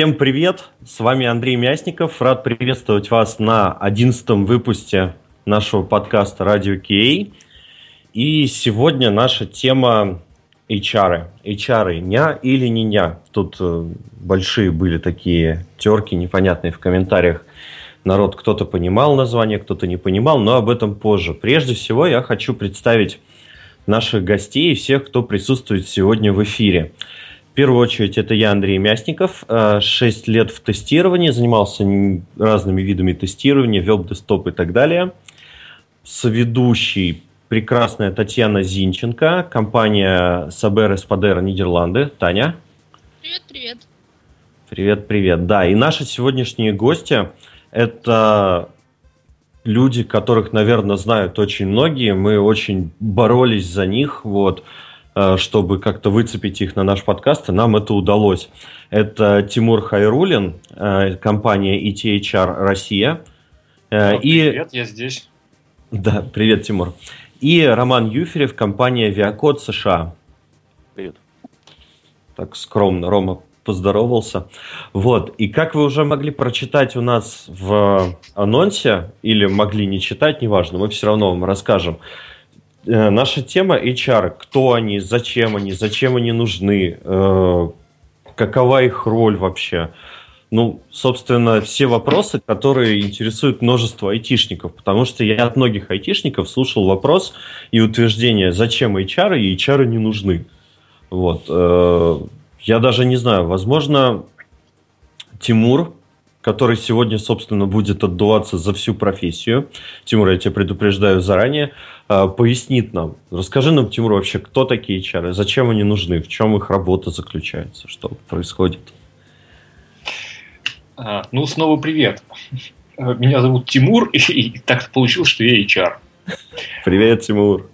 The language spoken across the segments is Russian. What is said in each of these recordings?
Всем привет! С вами Андрей Мясников. Рад приветствовать вас на одиннадцатом выпуске нашего подкаста «Радио Кей». И сегодня наша тема HR. HR ня или не ня. Тут э, большие были такие терки непонятные в комментариях. Народ кто-то понимал название, кто-то не понимал, но об этом позже. Прежде всего я хочу представить наших гостей и всех, кто присутствует сегодня в эфире. В первую очередь, это я, Андрей Мясников. Э, шесть лет в тестировании, занимался разными видами тестирования, веб, десктоп и так далее. Соведущий прекрасная Татьяна Зинченко, компания Сабер Эспадера Нидерланды. Таня. Привет, привет. Привет, привет. Да, и наши сегодняшние гости – это люди, которых, наверное, знают очень многие. Мы очень боролись за них. Вот. Э, чтобы как-то выцепить их на наш подкаст, и нам это удалось. Это Тимур Хайрулин, э, компания ETHR Россия. Э, и... Привет, я здесь. Да, привет, Тимур. И Роман Юферев, компания Viacode США. Привет. Так скромно, Рома поздоровался. Вот. И как вы уже могли прочитать у нас в анонсе, или могли не читать, неважно, мы все равно вам расскажем. Э, наша тема HR. Кто они, зачем они, зачем они нужны, э, какова их роль вообще. Ну, собственно, все вопросы, которые интересуют множество айтишников, потому что я от многих айтишников слушал вопрос и утверждение, зачем HR и HR не нужны. Вот. Э, я даже не знаю, возможно, Тимур который сегодня, собственно, будет отдуваться за всю профессию. Тимур, я тебя предупреждаю заранее, а, пояснит нам. Расскажи нам, Тимур, вообще, кто такие HR, зачем они нужны, в чем их работа заключается, что происходит? А, ну, снова привет. Меня зовут Тимур, и так получилось, что я HR. Привет, Тимур.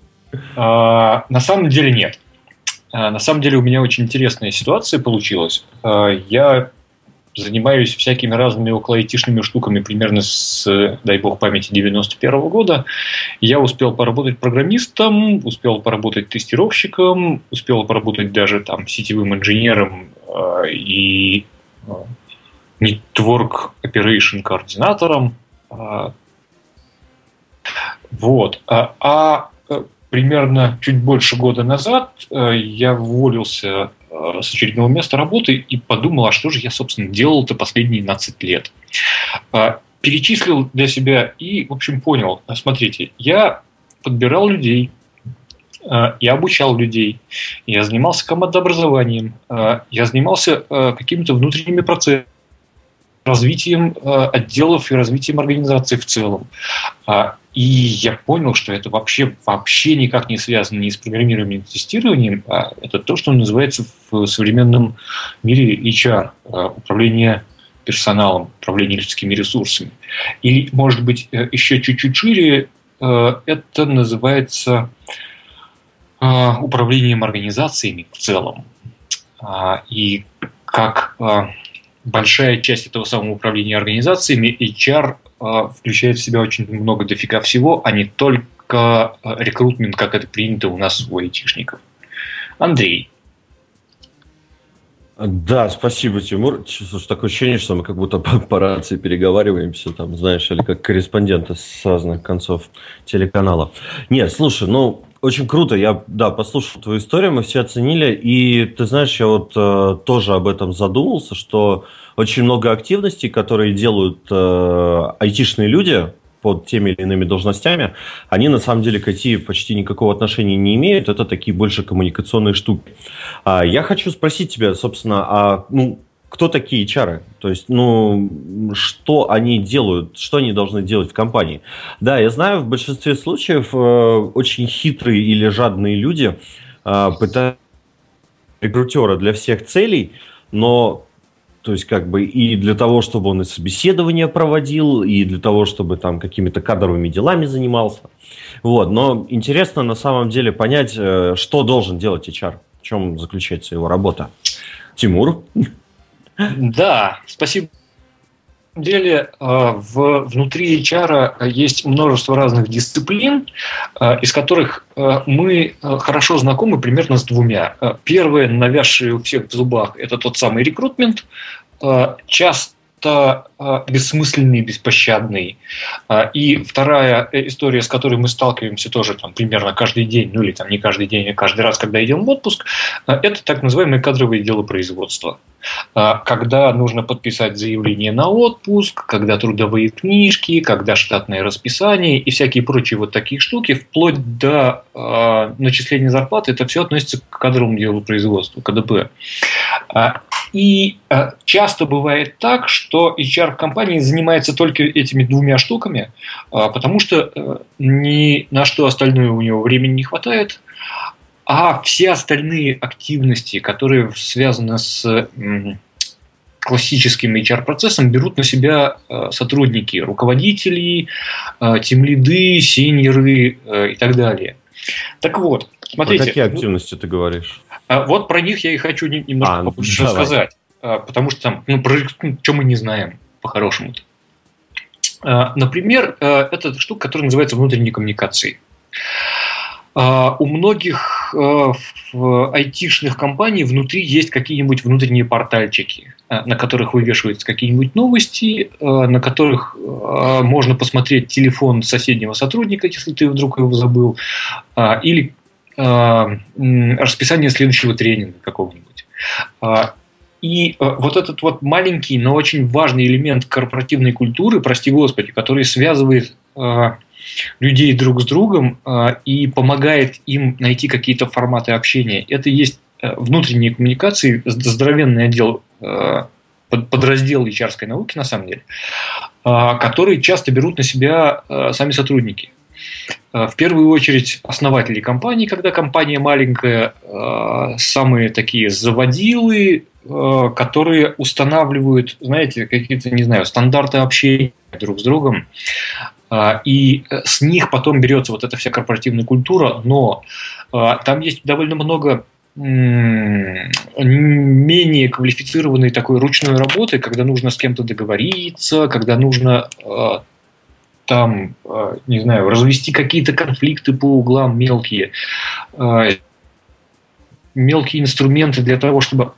А, на самом деле нет. На самом деле у меня очень интересная ситуация получилась. Я занимаюсь всякими разными около айтишными штуками примерно с, дай бог памяти, 91 -го года. Я успел поработать программистом, успел поработать тестировщиком, успел поработать даже там сетевым инженером э, и э, network operation координатором. Э, вот. А, а э, примерно чуть больше года назад э, я уволился с очередного места работы и подумал, а что же я, собственно, делал-то последние 12 лет. А, перечислил для себя и, в общем, понял, смотрите, я подбирал людей, а, я обучал людей, я занимался командообразованием, я занимался какими-то внутренними процессами, развитием отделов и развитием организации в целом. И я понял, что это вообще, вообще никак не связано ни с программированием, ни с тестированием, а это то, что называется в современном мире HR, а, управление персоналом, управление людскими ресурсами. Или, может быть, э, еще чуть-чуть шире, э, это называется а, управлением организациями в целом. А, и как большая часть этого самого управления организациями, HR а, включает в себя очень много дофига всего, а не только а, рекрутмент, как это принято у нас у айтишников. Андрей. Да, спасибо, Тимур. Слушай, такое ощущение, что мы как будто по, по рации переговариваемся, там, знаешь, или как корреспонденты с разных концов телеканала. Нет, слушай, ну, очень круто. Я, да, послушал твою историю, мы все оценили. И ты знаешь, я вот э, тоже об этом задумался, что очень много активностей, которые делают э, айтишные люди под теми или иными должностями, они на самом деле к IT почти никакого отношения не имеют. Это такие больше коммуникационные штуки. А, я хочу спросить тебя, собственно, а ну, кто такие HR? То есть, ну, что они делают, что они должны делать в компании? Да, я знаю, в большинстве случаев э, очень хитрые или жадные люди э, пытаются рекрутера для всех целей, но то есть, как бы и для того, чтобы он и собеседование проводил, и для того, чтобы там какими-то кадровыми делами занимался. Вот. Но интересно на самом деле понять, э, что должен делать HR, в чем заключается его работа. Тимур? Да, спасибо деле э, в, внутри HR есть множество разных дисциплин, э, из которых э, мы хорошо знакомы примерно с двумя. Первое, навязшее у всех в зубах, это тот самый рекрутмент, часто просто э, бессмысленный, беспощадный. Э, и вторая история, с которой мы сталкиваемся тоже там, примерно каждый день, ну или там не каждый день, а каждый раз, когда идем в отпуск, э, это так называемое кадровое дело производства. Когда нужно подписать заявление на отпуск, когда трудовые книжки, когда штатное расписание и всякие прочие вот такие штуки, вплоть до начисления зарплаты, это все относится к кадровому делу производства, КДП. И э, часто бывает так, что HR в компании занимается только этими двумя штуками, э, потому что э, ни на что остальное у него времени не хватает, а все остальные активности, которые связаны с классическим HR-процессом, берут на себя сотрудники, руководители, тимлиды, сеньоры и так далее. Так вот, смотрите. Про какие активности ты говоришь? А вот про них я и хочу немножко а, побольше давай. рассказать. А, потому что там, ну, про ну, что мы не знаем по-хорошему. А, например, это штука, которая называется внутренней коммуникацией. У многих в айтишных компаний внутри есть какие-нибудь внутренние портальчики, на которых вывешиваются какие-нибудь новости, на которых можно посмотреть телефон соседнего сотрудника, если ты вдруг его забыл, или расписание следующего тренинга какого-нибудь. А, и э, вот этот вот маленький, но очень важный элемент корпоративной культуры, прости господи, который связывает э, людей друг с другом и помогает им найти какие-то форматы общения. Это есть внутренние коммуникации, здоровенный отдел подраздел HR науки, на самом деле, которые часто берут на себя сами сотрудники. Э, в первую очередь основатели компании, когда компания маленькая, э, самые такие заводилы, э, которые устанавливают, знаете, какие-то, не знаю, стандарты общения друг с другом. И с них потом берется вот эта вся корпоративная культура, но там есть довольно много менее квалифицированной такой ручной работы, когда нужно с кем-то договориться, когда нужно там, э, не знаю, развести какие-то конфликты по углам мелкие, э, мелкие инструменты для того, чтобы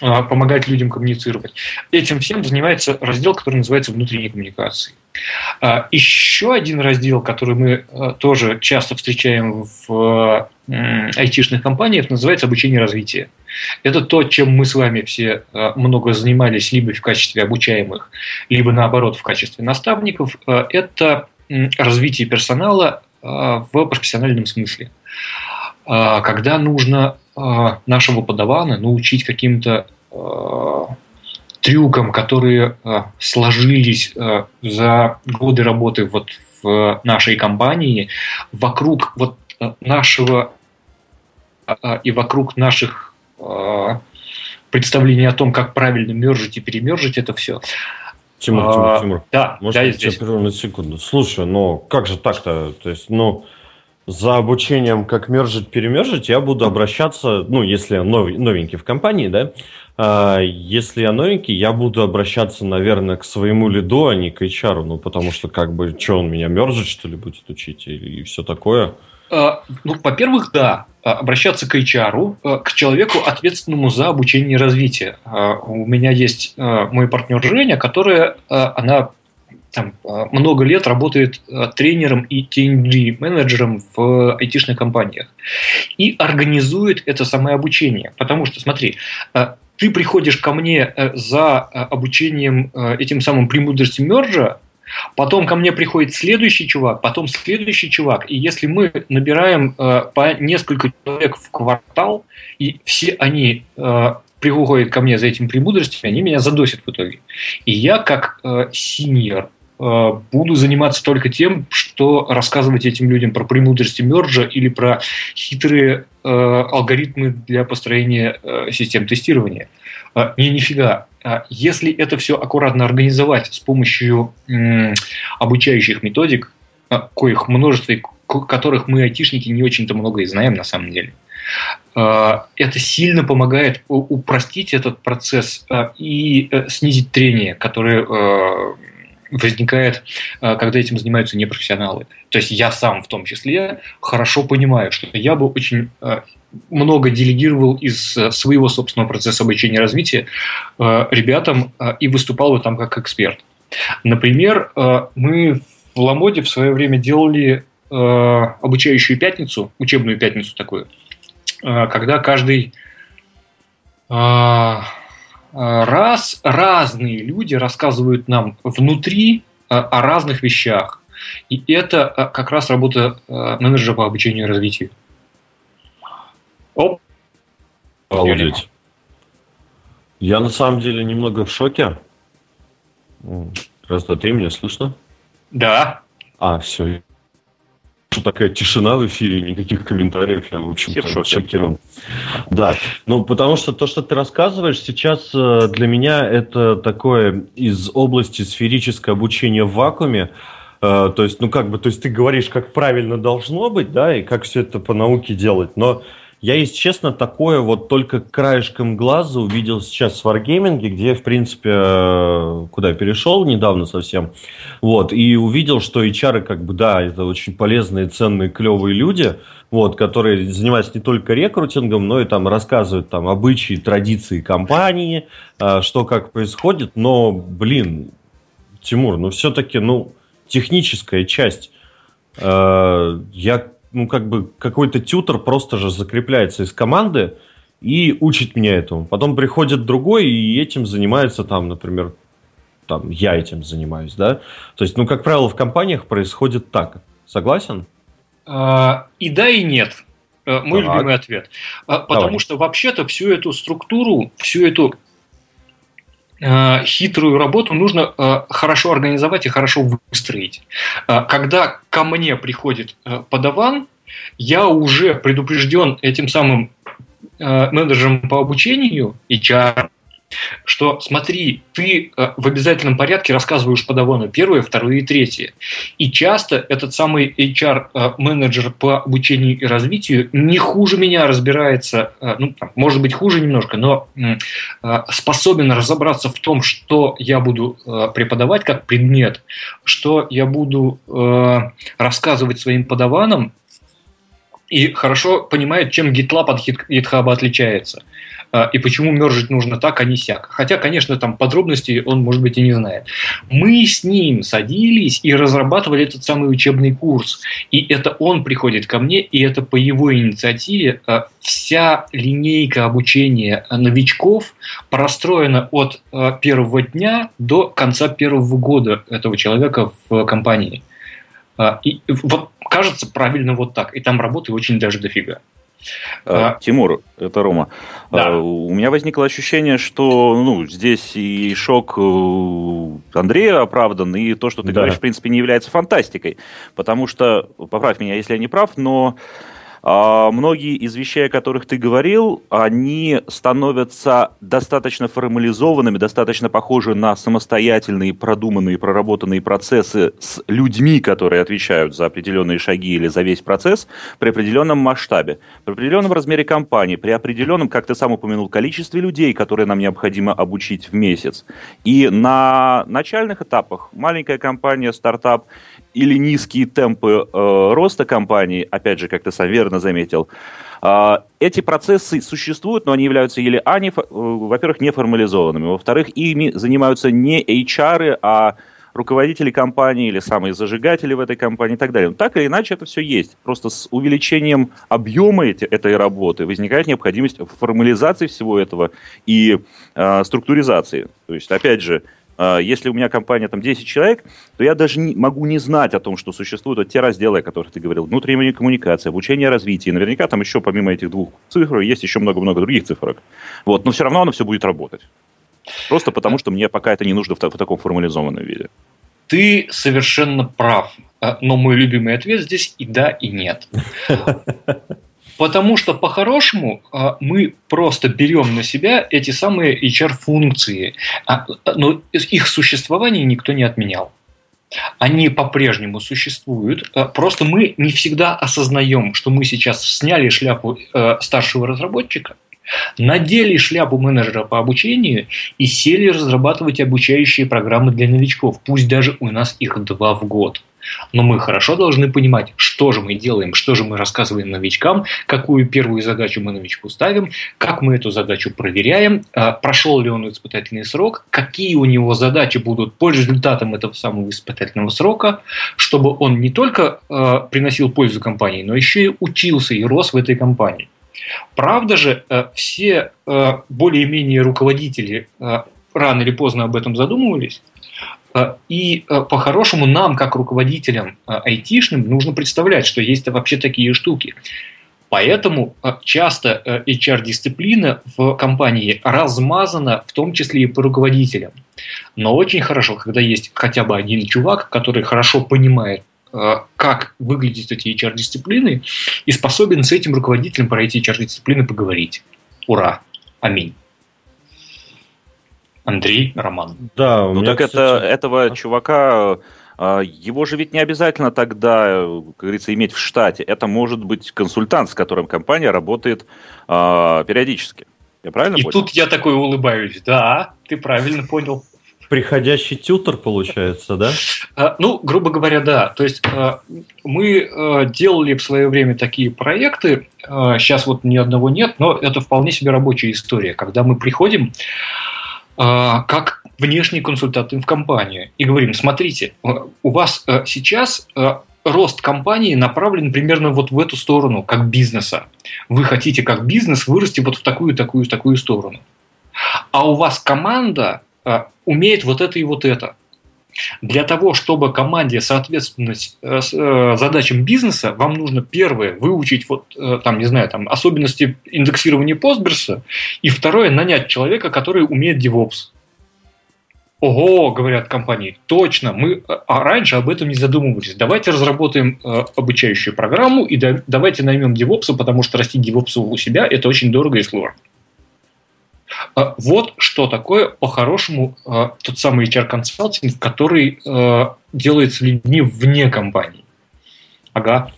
э, помогать людям коммуницировать. Этим всем занимается раздел, который называется внутренние коммуникации. Еще один раздел, который мы тоже часто встречаем в айтишных компаниях, называется обучение и развитие. Это то, чем мы с вами все э, много занимались либо в качестве обучаемых, либо наоборот в качестве наставников. Э, это развитие персонала э, в профессиональном смысле. Когда нужно нашего подавана научить каким-то трюкам, которые сложились за годы работы вот в нашей компании, вокруг вот нашего и вокруг наших представление о том, как правильно мержить и перемержить это все. Тимур, а, Тимур, Тимур. Да, Может, я здесь. прерву на секунду. Слушай, ну как же так-то? То есть, ну, за обучением, как мержить, перемержить, я буду обращаться, ну, если я нов, новенький в компании, да, а, если я новенький, я буду обращаться, наверное, к своему лиду, а не к HR, ну, потому что, как бы, что он меня мержит, что ли, будет учить, и, и все такое. А, ну, во-первых, да, обращаться к HR, а, к человеку, ответственному за обучение и развитие. У меня есть мой партнер Женя, которая, она там, много лет работает тренером и TNG менеджером в айтишных компаниях и организует это самое обучение. Потому что, смотри, ты приходишь ко мне э, за обучением этим самым премудрости мерджа, Потом ко мне приходит следующий чувак, потом следующий чувак. И если мы набираем э, по несколько человек в квартал, и все они э, приходят ко мне за этим премудростями, они меня задосят в итоге. И я как э, синьор буду заниматься только тем, что рассказывать этим людям про премудрости мерджа или про хитрые э, алгоритмы для построения э, систем тестирования. Э, не, нифига. Если это все аккуратно организовать с помощью обучающих методик, коих множество, которых мы, айтишники, не очень-то много и знаем на самом деле, это сильно помогает упростить этот процесс и э, снизить трение, которое э, возникает, когда этим занимаются непрофессионалы. То есть я сам в том числе хорошо понимаю, что я бы очень много делегировал из своего собственного процесса обучения и развития ребятам и выступал бы там как эксперт. Например, мы в Ламоде в свое время делали обучающую пятницу, учебную пятницу такую, когда каждый раз разные люди рассказывают нам внутри э, о разных вещах. И это э, как раз работа менеджера по обучению и развитию. Оп. Обалдеть. Я на самом деле немного в шоке. Раз, два, три, меня слышно? Да. А, все, такая тишина в эфире, никаких комментариев, я, в общем-то, шокирован. Да, ну, потому что то, что ты рассказываешь сейчас э, для меня это такое из области сферическое обучение в вакууме, э, то есть, ну, как бы, то есть ты говоришь, как правильно должно быть, да, и как все это по науке делать, но я, если честно, такое вот только краешком глаза увидел сейчас в Wargaming, где я, в принципе, э, куда перешел недавно совсем, вот, и увидел, что HR, как бы, да, это очень полезные, ценные, клевые люди, вот, которые занимаются не только рекрутингом, но и там рассказывают там обычаи, традиции компании, э, что как происходит, но, блин, Тимур, ну все-таки, ну, техническая часть, э, я ну, как бы какой-то тютер просто же закрепляется из команды и учит меня этому. Потом приходит другой и этим занимается там, например, там, я этим занимаюсь, да. То есть, ну, как правило, в компаниях происходит так. Согласен? А, и да, и нет. Э, мой так. любимый ответ. А, потому Давай. что вообще-то всю эту структуру, всю эту хитрую работу нужно э, хорошо организовать и хорошо выстроить. Э, когда ко мне приходит подаван, я уже предупрежден этим самым менеджером по обучению, HR, что смотри, ты э, в обязательном порядке рассказываешь подавану первое, второе и третье. И часто этот самый HR-менеджер э, по обучению и развитию не хуже меня разбирается, э, ну, может быть, хуже немножко, но способен разобраться в том, что я буду преподавать как предмет, что я буду рассказывать своим подаванам, и хорошо понимает, чем GitLab от GitHub отличается. А, и почему мержить нужно так, а не сяк. Хотя, конечно, там подробностей он, может быть, и не знает. Мы с ним садились и разрабатывали этот самый учебный курс. И это он приходит ко мне, и это по его инициативе а, вся линейка обучения новичков простроена от а, первого дня до конца первого года этого человека в компании. И вот кажется правильно вот так. И там работы очень даже дофига. А, Тимур, это Рома. Да. А, у меня возникло ощущение, что ну, здесь и шок э, Андрея оправдан, и то, что ты да. говоришь, в принципе, не является фантастикой. Потому что, поправь меня, если я не прав, но многие из вещей, о которых ты говорил, они становятся достаточно формализованными, достаточно похожи на самостоятельные, продуманные, проработанные процессы с людьми, которые отвечают за определенные шаги или за весь процесс при определенном масштабе, при определенном размере компании, при определенном, как ты сам упомянул, количестве людей, которые нам необходимо обучить в месяц. И на начальных этапах маленькая компания, стартап или низкие темпы э, роста компании, опять же, как ты сам верно заметил, э, эти процессы существуют, но они являются или, а, не, э, во-первых, неформализованными, во-вторых, ими занимаются не HR, а руководители компании или самые зажигатели в этой компании и так далее. Но так или иначе это все есть. Просто с увеличением объема эти, этой работы возникает необходимость формализации всего этого и э, структуризации. То есть, опять же, если у меня компания там 10 человек, то я даже не, могу не знать о том, что существуют вот те разделы, о которых ты говорил. Внутренняя коммуникация, обучение, развитие. наверняка там еще помимо этих двух цифр есть еще много-много других цифрок. Вот, но все равно оно все будет работать. Просто потому, что мне пока это не нужно в, в таком формализованном виде. Ты совершенно прав. А, но мой любимый ответ здесь и да, и нет. Потому что по-хорошему а, мы просто берем на себя эти самые HR-функции, а, но их существование никто не отменял. Они по-прежнему существуют, а, просто мы не всегда осознаем, что мы сейчас сняли шляпу старшего разработчика надели шляпу менеджера по обучению и сели разрабатывать обучающие программы для новичков. Пусть даже у нас их два в год. Но мы хорошо должны понимать, что же мы делаем, что же мы рассказываем новичкам, какую первую задачу мы новичку ставим, как мы эту задачу проверяем, а, прошел ли он испытательный срок, какие у него задачи будут по результатам этого самого испытательного срока, чтобы он не только а, приносил пользу компании, но еще и учился и рос в этой компании. Правда же, э, все э, более-менее руководители э, рано или поздно об этом задумывались, и по-хорошему нам, как руководителям айтишным, нужно представлять, что есть вообще такие штуки. Поэтому часто HR-дисциплина в компании размазана, в том числе и по руководителям. Но очень хорошо, когда есть хотя бы один чувак, который хорошо понимает Э, как выглядят эти HR-дисциплины, и способен с этим руководителем про эти HR-дисциплины поговорить. Ура! Аминь. Андрей, Роман. Да, у ну меня, так кстати... это, этого чувака, э, его же ведь не обязательно тогда, как говорится, иметь в штате. Это может быть консультант, с которым компания работает э, периодически. Я правильно И понял? тут я такой улыбаюсь. Да, ты правильно понял приходящий тютор получается, да? А, ну, грубо говоря, да. То есть а, мы а, делали в свое время такие проекты, сейчас вот ни одного нет, но это вполне себе рабочая история, когда мы приходим как внешний консультант в компанию и говорим, смотрите, у вас сейчас рост компании направлен примерно вот в эту сторону, как бизнеса. Вы хотите как бизнес вырасти вот в такую, такую, такую сторону. А у вас команда Э, умеет вот это и вот это. Для того, чтобы команде соответствовать э, э, задачам бизнеса, вам нужно первое выучить вот там не знаю там особенности индексирования Postgres, и второе нанять человека, который умеет DevOps. Ого, говорят компании, точно, мы а раньше об этом не задумывались. Давайте разработаем э, обучающую программу и да, давайте наймем DevOps, потому что растить DevOps у себя это очень дорого и сложно. А, вот что такое по-хорошему а, тот самый HR-консалтинг, который а, делается людьми вне компании. Ага.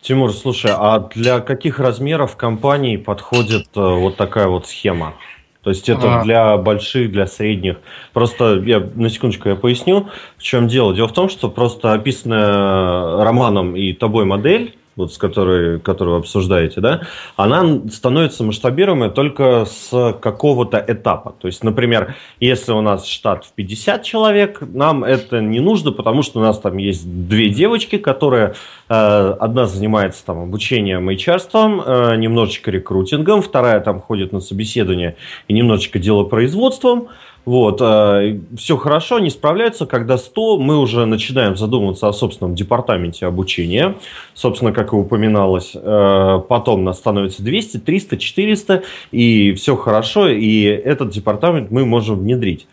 Тимур, слушай, а для каких размеров компаний подходит вот такая вот схема? То есть это а. для больших, для средних. Просто я на секундочку я поясню, в чем дело. Дело в том, что просто описанная Романом и тобой модель вот с которой, которую вы обсуждаете, да, она становится масштабируемой только с какого-то этапа. То есть, например, если у нас штат в 50 человек, нам это не нужно, потому что у нас там есть две девочки, которые э, одна занимается там обучением HR, э, немножечко рекрутингом, вторая там ходит на собеседование и немножечко делопроизводством. Вот, э, все хорошо, они справляются. Когда 100, мы уже начинаем задумываться о собственном департаменте обучения. Собственно, как и упоминалось, э, потом нас становится 200, 300, 400, и все хорошо, и этот департамент мы можем внедрить.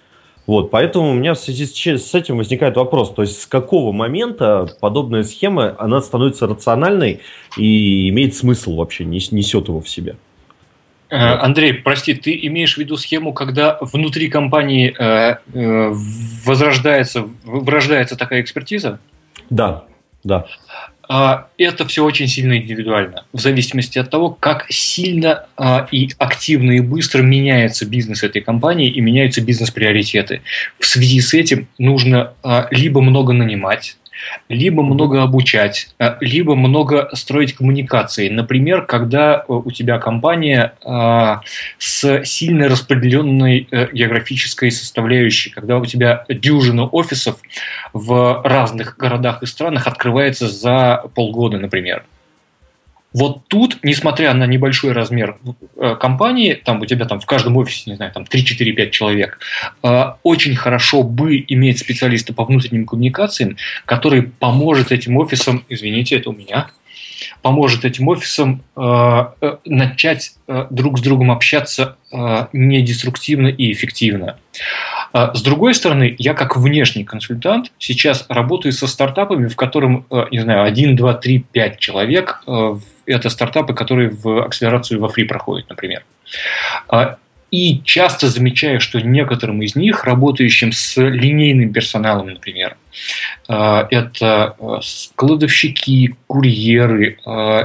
Вот, поэтому у меня в связи с этим возникает вопрос, то есть с какого момента подобная схема, она становится рациональной и имеет смысл вообще, несет его в себе? Э, Андрей, прости, ты имеешь в виду схему, когда внутри компании э, э, возрождается, вырождается такая экспертиза? Да, да. А, это все очень сильно индивидуально, в зависимости от того, как сильно а, и активно и быстро меняется бизнес этой компании и меняются бизнес-приоритеты. В связи с этим нужно а, либо много нанимать, либо много обучать, э, либо много строить коммуникации. Например, когда э, у тебя компания э, с сильно распределенной географической составляющей, когда у тебя дюжина офисов в разных городах и странах открывается за полгода, например. Вот тут, несмотря на небольшой размер э, компании, там у тебя там в каждом офисе, не знаю, там 3-4-5 человек, э, очень хорошо бы иметь специалиста по внутренним коммуникациям, который поможет этим офисам, извините, это у меня, поможет этим офисам э, начать друг с другом общаться недеструктивно и эффективно. С другой стороны, я как внешний консультант сейчас работаю со стартапами, в котором, не знаю, 1, 2, 3, 5 человек это стартапы, которые в акселерацию во фри проходят, например. А, и часто замечаю, что некоторым из них, работающим с линейным персоналом, например, это складовщики, курьеры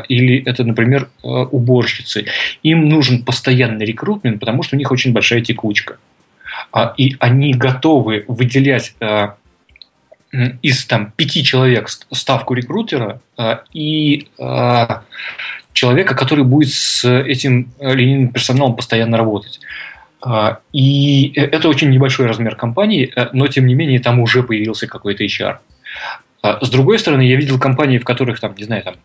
или это, например, уборщицы, им нужен постоянный рекрутмент, потому что у них очень большая текучка. И они готовы выделять из там, пяти человек ставку рекрутера э, и э, человека, который будет с этим э, линейным персоналом постоянно работать. И это очень небольшой размер компании, но тем не менее там уже появился какой-то HR. С другой стороны, я видел компании, в которых там, не знаю, там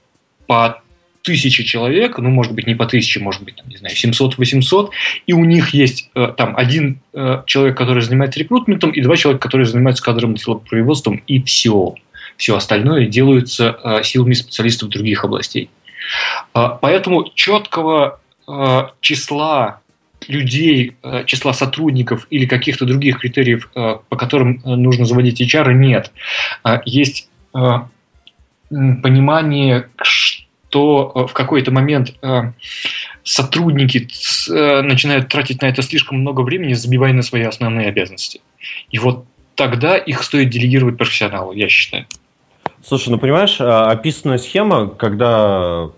по тысячи человек, ну, может быть, не по тысяче, может быть, там, не знаю, 700-800, и у них есть э, там один э, человек, который занимается рекрутментом, и два человека, которые занимаются кадровым производством, и все. Все остальное делается э, силами специалистов других областей. Э, поэтому четкого э, числа людей, э, числа сотрудников или каких-то других критериев, э, по которым э, нужно заводить HR, нет. Есть понимание, то э, в какой-то момент э, сотрудники э, начинают тратить на это слишком много времени, забивая на свои основные обязанности. И вот тогда их стоит делегировать профессионалу, я считаю. Слушай, ну понимаешь, а, описанная схема, когда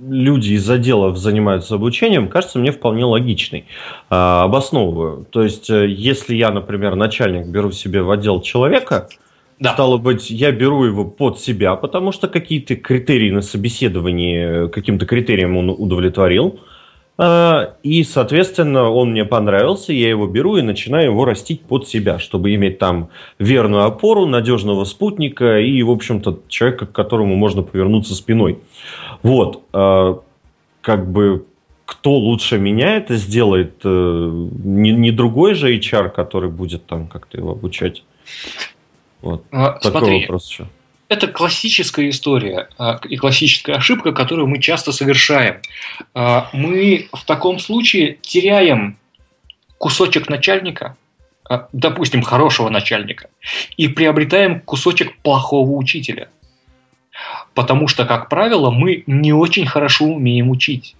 люди из отделов занимаются обучением, кажется мне вполне логичной. А, обосновываю. То есть, если я, например, начальник, беру себе в отдел человека, да. Стало быть, я беру его под себя, потому что какие-то критерии на собеседовании, каким-то критериям он удовлетворил. А, и, соответственно, он мне понравился, я его беру и начинаю его растить под себя, чтобы иметь там верную опору, надежного спутника и, в общем-то, человека, к которому можно повернуться спиной. Вот. А, как бы кто лучше меня это сделает, э, не другой же HR, который будет там как-то его обучать. Вот. А, Такой смотри, вопрос еще. Это классическая история а, и классическая ошибка, которую мы часто совершаем. А, мы в таком случае теряем кусочек начальника, допустим, хорошего начальника, и приобретаем кусочек плохого учителя. Потому что, как правило, мы не очень хорошо умеем учить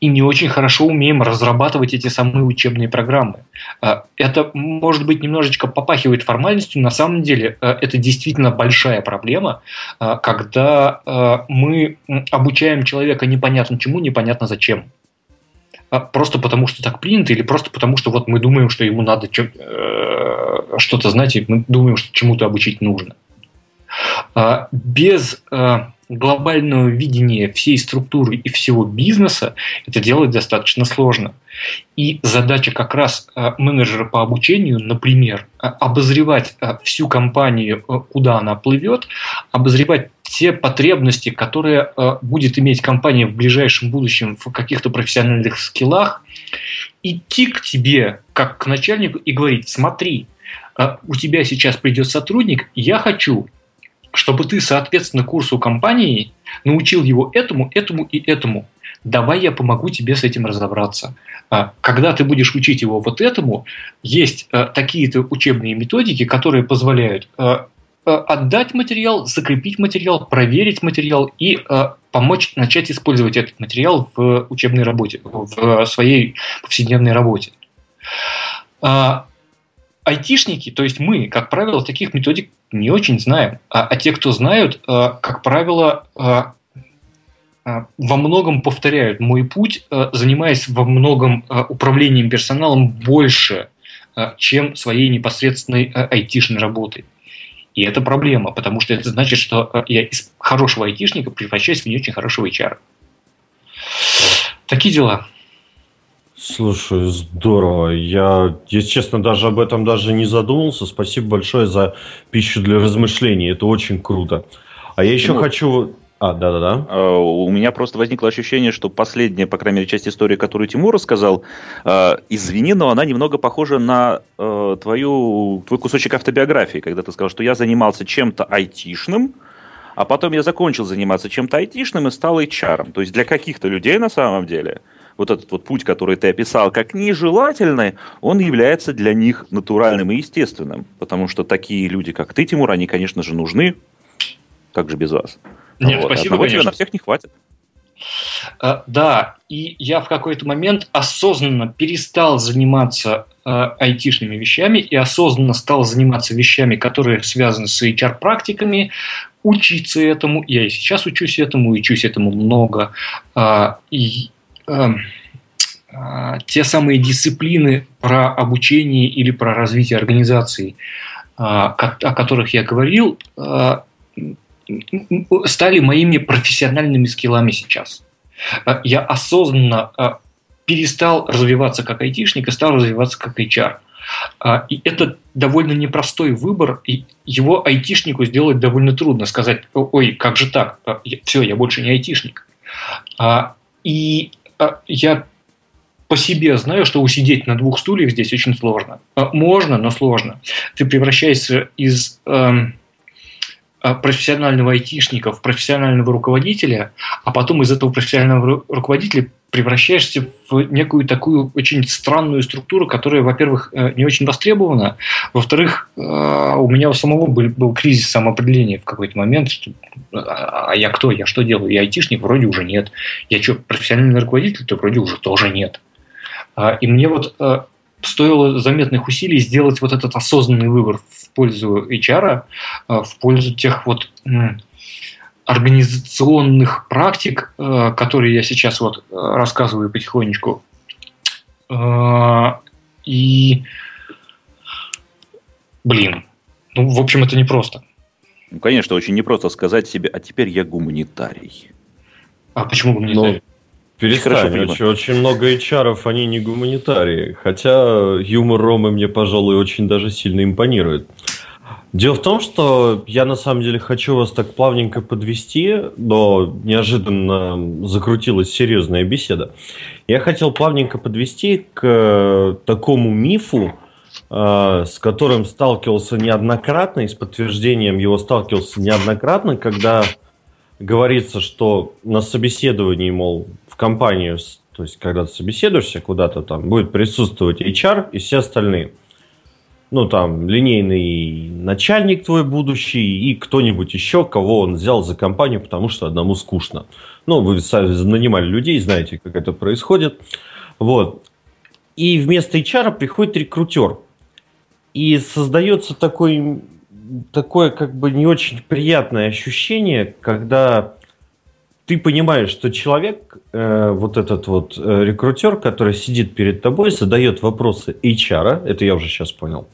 и не очень хорошо умеем разрабатывать эти самые учебные программы. А, это, может быть, немножечко попахивает формальностью, на самом деле а, это действительно большая проблема, а, когда мы обучаем человека непонятно чему, непонятно зачем. Просто потому, что так принято, или просто потому, что вот мы думаем, что ему надо э, что-то знать, и мы думаем, что чему-то обучить нужно. Без глобального видения всей структуры и всего бизнеса это делать достаточно сложно. И задача как раз э, менеджера по обучению, например, э, обозревать э, всю компанию, куда она плывет, обозревать те потребности, которые будет иметь компания в ближайшем будущем в каких-то профессиональных скиллах, идти к тебе как к начальнику и говорить, смотри, у тебя сейчас придет сотрудник, я хочу, чтобы ты, соответственно, курсу компании научил его этому, этому и этому. Давай я помогу тебе с этим разобраться. А, когда ты будешь учить его вот этому, есть а, такие-то учебные методики, которые позволяют а, отдать материал, закрепить материал, проверить материал и помочь начать использовать этот материал в учебной работе, в своей повседневной работе. Айтишники, то есть мы, как правило, таких методик не очень знаем. А, а те, кто знают, а, как правило, а, а, во многом повторяют мой путь, а, занимаясь во многом а, управлением персоналом больше, а, чем своей непосредственной а, айтишной работой. И это проблема, потому что это значит, что я из хорошего айтишника превращаюсь в не очень хорошего HR. Такие дела. Слушай, здорово. Я, если честно, даже об этом даже не задумался. Спасибо большое за пищу для размышлений. Это очень круто. А я еще ну, хочу... А, да-да-да. А, у меня просто возникло ощущение, что последняя, по крайней мере, часть истории, которую Тимур рассказал, а, извини, но она немного похожа на а, твою, твой кусочек автобиографии, когда ты сказал, что я занимался чем-то айтишным, а потом я закончил заниматься чем-то айтишным и стал HR. То есть для каких-то людей на самом деле – вот этот вот путь, который ты описал как нежелательный, он является для них натуральным и естественным. Потому что такие люди, как ты, Тимур, они, конечно же, нужны. Как же без вас? Нет, вот. спасибо, Одного тебе на всех не хватит. Да, и я в какой-то момент осознанно перестал заниматься айтишными вещами и осознанно стал заниматься вещами, которые связаны с HR-практиками, учиться этому. Я и сейчас учусь этому, учусь этому много. И эм, те самые дисциплины про обучение или про развитие организации, о которых я говорил, стали моими профессиональными скиллами сейчас. А, я осознанно а, перестал развиваться как айтишник и стал развиваться как HR. А, и это довольно непростой выбор, и его айтишнику сделать довольно трудно. Сказать, ой, как же так, все, я больше не айтишник. И я по себе знаю, что усидеть на двух стульях здесь очень сложно. Можно, но сложно. Ты превращаешься из эм, профессионального айтишника в профессионального руководителя, а потом из этого профессионального руководителя превращаешься в некую такую очень странную структуру, которая, во-первых, э, не очень востребована, во-вторых, э, у меня у самого был, был кризис самоопределения в какой-то момент, что, а я кто, я что делаю, я айтишник, вроде уже нет, я что, профессиональный руководитель, то вроде уже тоже нет. А, и мне вот стоило заметных усилий сделать вот этот осознанный выбор в пользу HR, а, в пользу тех вот организационных практик, а, которые я сейчас вот а, рассказываю потихонечку. И, блин, ну, в общем, это непросто. Ну, конечно, очень непросто сказать себе, а теперь я гуманитарий. А почему гуманитарий? Перестань, очень, очень много HR, они не гуманитарии. Хотя юмор Ромы мне, пожалуй, очень даже сильно импонирует. Дело в том, что я на самом деле хочу вас так плавненько подвести, но неожиданно закрутилась серьезная беседа. Я хотел плавненько подвести к такому мифу, э, с которым сталкивался неоднократно, и с подтверждением его сталкивался неоднократно, когда говорится, что на собеседовании, мол, компанию, то есть когда ты собеседуешься куда-то, там будет присутствовать HR и все остальные. Ну, там, линейный начальник твой будущий и кто-нибудь еще, кого он взял за компанию, потому что одному скучно. Ну, вы сами нанимали людей, знаете, как это происходит. Вот. И вместо HR приходит рекрутер. И создается такой, такое как бы не очень приятное ощущение, когда ты понимаешь, что человек, э, вот этот вот э, рекрутер, который сидит перед тобой, задает вопросы HR, это я уже сейчас понял,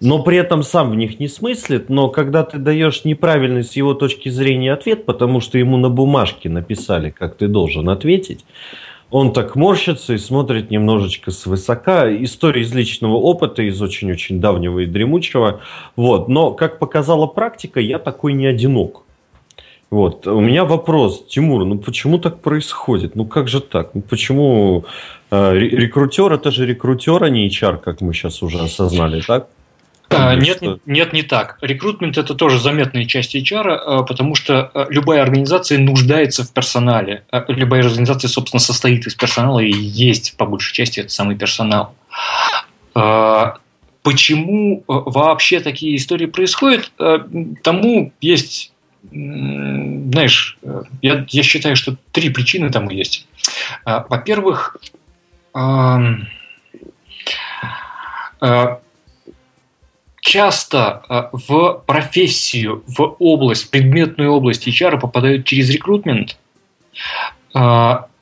но при этом сам в них не смыслит, но когда ты даешь неправильный с его точки зрения ответ, потому что ему на бумажке написали, как ты должен ответить, он так морщится и смотрит немножечко свысока. История из личного опыта, из очень-очень давнего и дремучего. Вот. Но, как показала практика, я такой не одинок. Вот. У меня вопрос, Тимур, ну почему так происходит? Ну как же так? Ну почему э, рекрутер это же рекрутер, а не HR, как мы сейчас уже осознали, так? А, нет, что... нет, не так. Рекрутмент это тоже заметная часть HR, а, потому что а, любая организация нуждается в персонале. Любая организация, собственно, состоит из персонала и есть по большей части это самый персонал. Почему вообще такие истории происходят? Тому есть знаешь, я, я считаю, что три причины тому есть. А, во-первых, э, часто э, в профессию, в область, предметную область HR попадают через рекрутмент,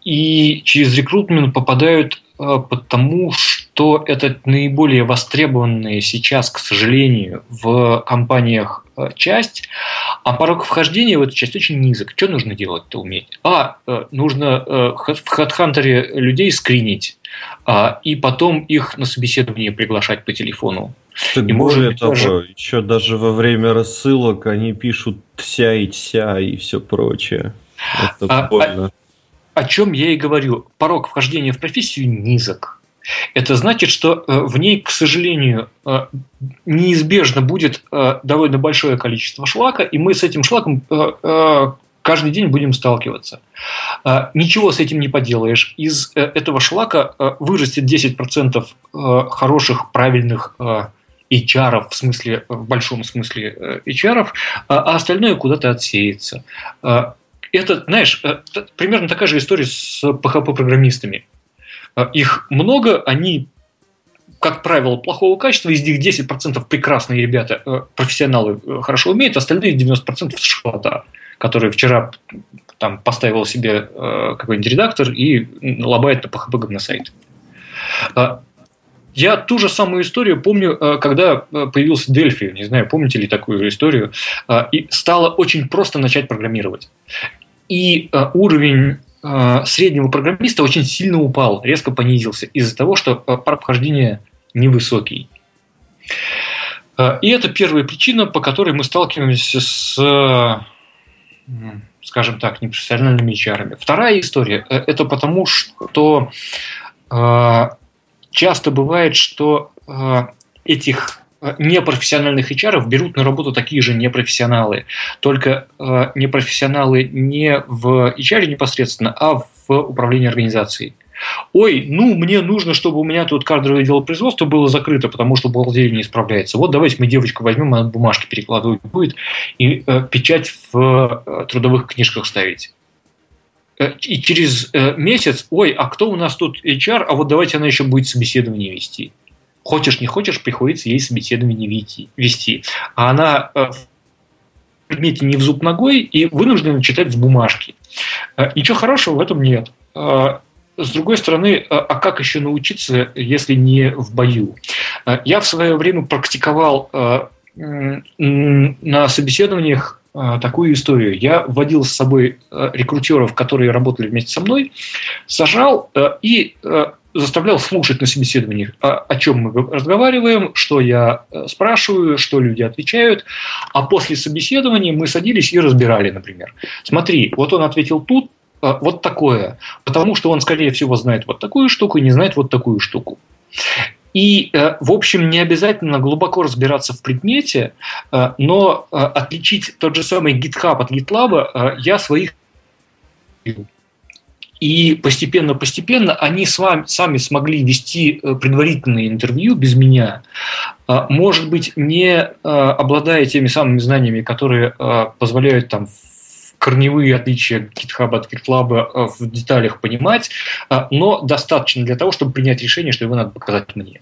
и через рекрутмент попадают потому, что это наиболее востребованные сейчас, к сожалению, в компаниях часть, а порог вхождения в эту часть очень низок. Что нужно делать-то уметь? А, э, нужно э, в HeadHunter людей скринить, а, и потом их на собеседование приглашать по телефону. Так и более быть, того, даже... еще даже во время рассылок они пишут «тся» и «тся» и все прочее. Это а, больно. О, о чем я и говорю. Порог вхождения в профессию низок. Это значит, что э, в ней, к сожалению, э, неизбежно будет э, довольно большое количество шлака, и мы с этим шлаком каждый день будем сталкиваться. Ничего с этим не поделаешь. Из этого шлака вырастет 10% хороших, правильных HR, в смысле, в большом смысле HR, а остальное куда-то отсеется. Это, знаешь, примерно такая же история с PHP-программистами. Их много, они как правило, плохого качества, из них 10% прекрасные ребята, э, профессионалы э, хорошо умеют, остальные 90% шкода, который вчера там поставил себе э, какой-нибудь редактор и лобает на PHP на сайт. Я ту же самую историю помню, когда появился Дельфи, не знаю, помните ли такую историю, и стало очень просто начать программировать. И уровень среднего программиста очень сильно упал, резко понизился из-за того, что пар обхождения невысокий. Э, и это первая причина, по которой мы сталкиваемся с, скажем так, непрофессиональными HR. Вторая история э, – это потому, что э, часто бывает, что этих непрофессиональных HR берут на работу такие же непрофессионалы. Только непрофессионалы не в HR непосредственно, а в управлении организацией. Ой, ну, мне нужно, чтобы у меня тут кадровое дело производства было закрыто, потому что бухгалтерия не исправляется. Вот давайте мы девочку возьмем, она бумажки перекладывать будет и э, печать в э, трудовых книжках ставить. Э, и через э, месяц, ой, а кто у нас тут HR, а вот давайте она еще будет собеседование вести. Хочешь, не хочешь, приходится ей собеседование вести. А она э, в предмете не в зуб ногой и вынуждена читать с бумажки. Э, ничего хорошего в этом нет. Э, с другой стороны, а, как еще научиться, если не в бою? Я в свое время практиковал на собеседованиях такую историю. Я вводил с собой рекрутеров, которые работали вместе со мной, сажал и заставлял слушать на собеседованиях, о чем мы разговариваем, что я спрашиваю, что люди отвечают. А после собеседования мы садились и разбирали, например. Смотри, вот он ответил тут, Э, вот такое, потому что он, скорее всего, знает вот такую штуку и не знает вот такую штуку. И, э, в общем, не обязательно глубоко разбираться в предмете, э, но отличить тот же самый GitHub от GitLab я своих и постепенно-постепенно они с вами, сами смогли вести предварительные интервью без меня, может быть, не обладая теми самыми знаниями, которые позволяют там корневые отличия GitHub от GitLab э, в деталях понимать, э, но достаточно для того, чтобы принять решение, что его надо показать мне.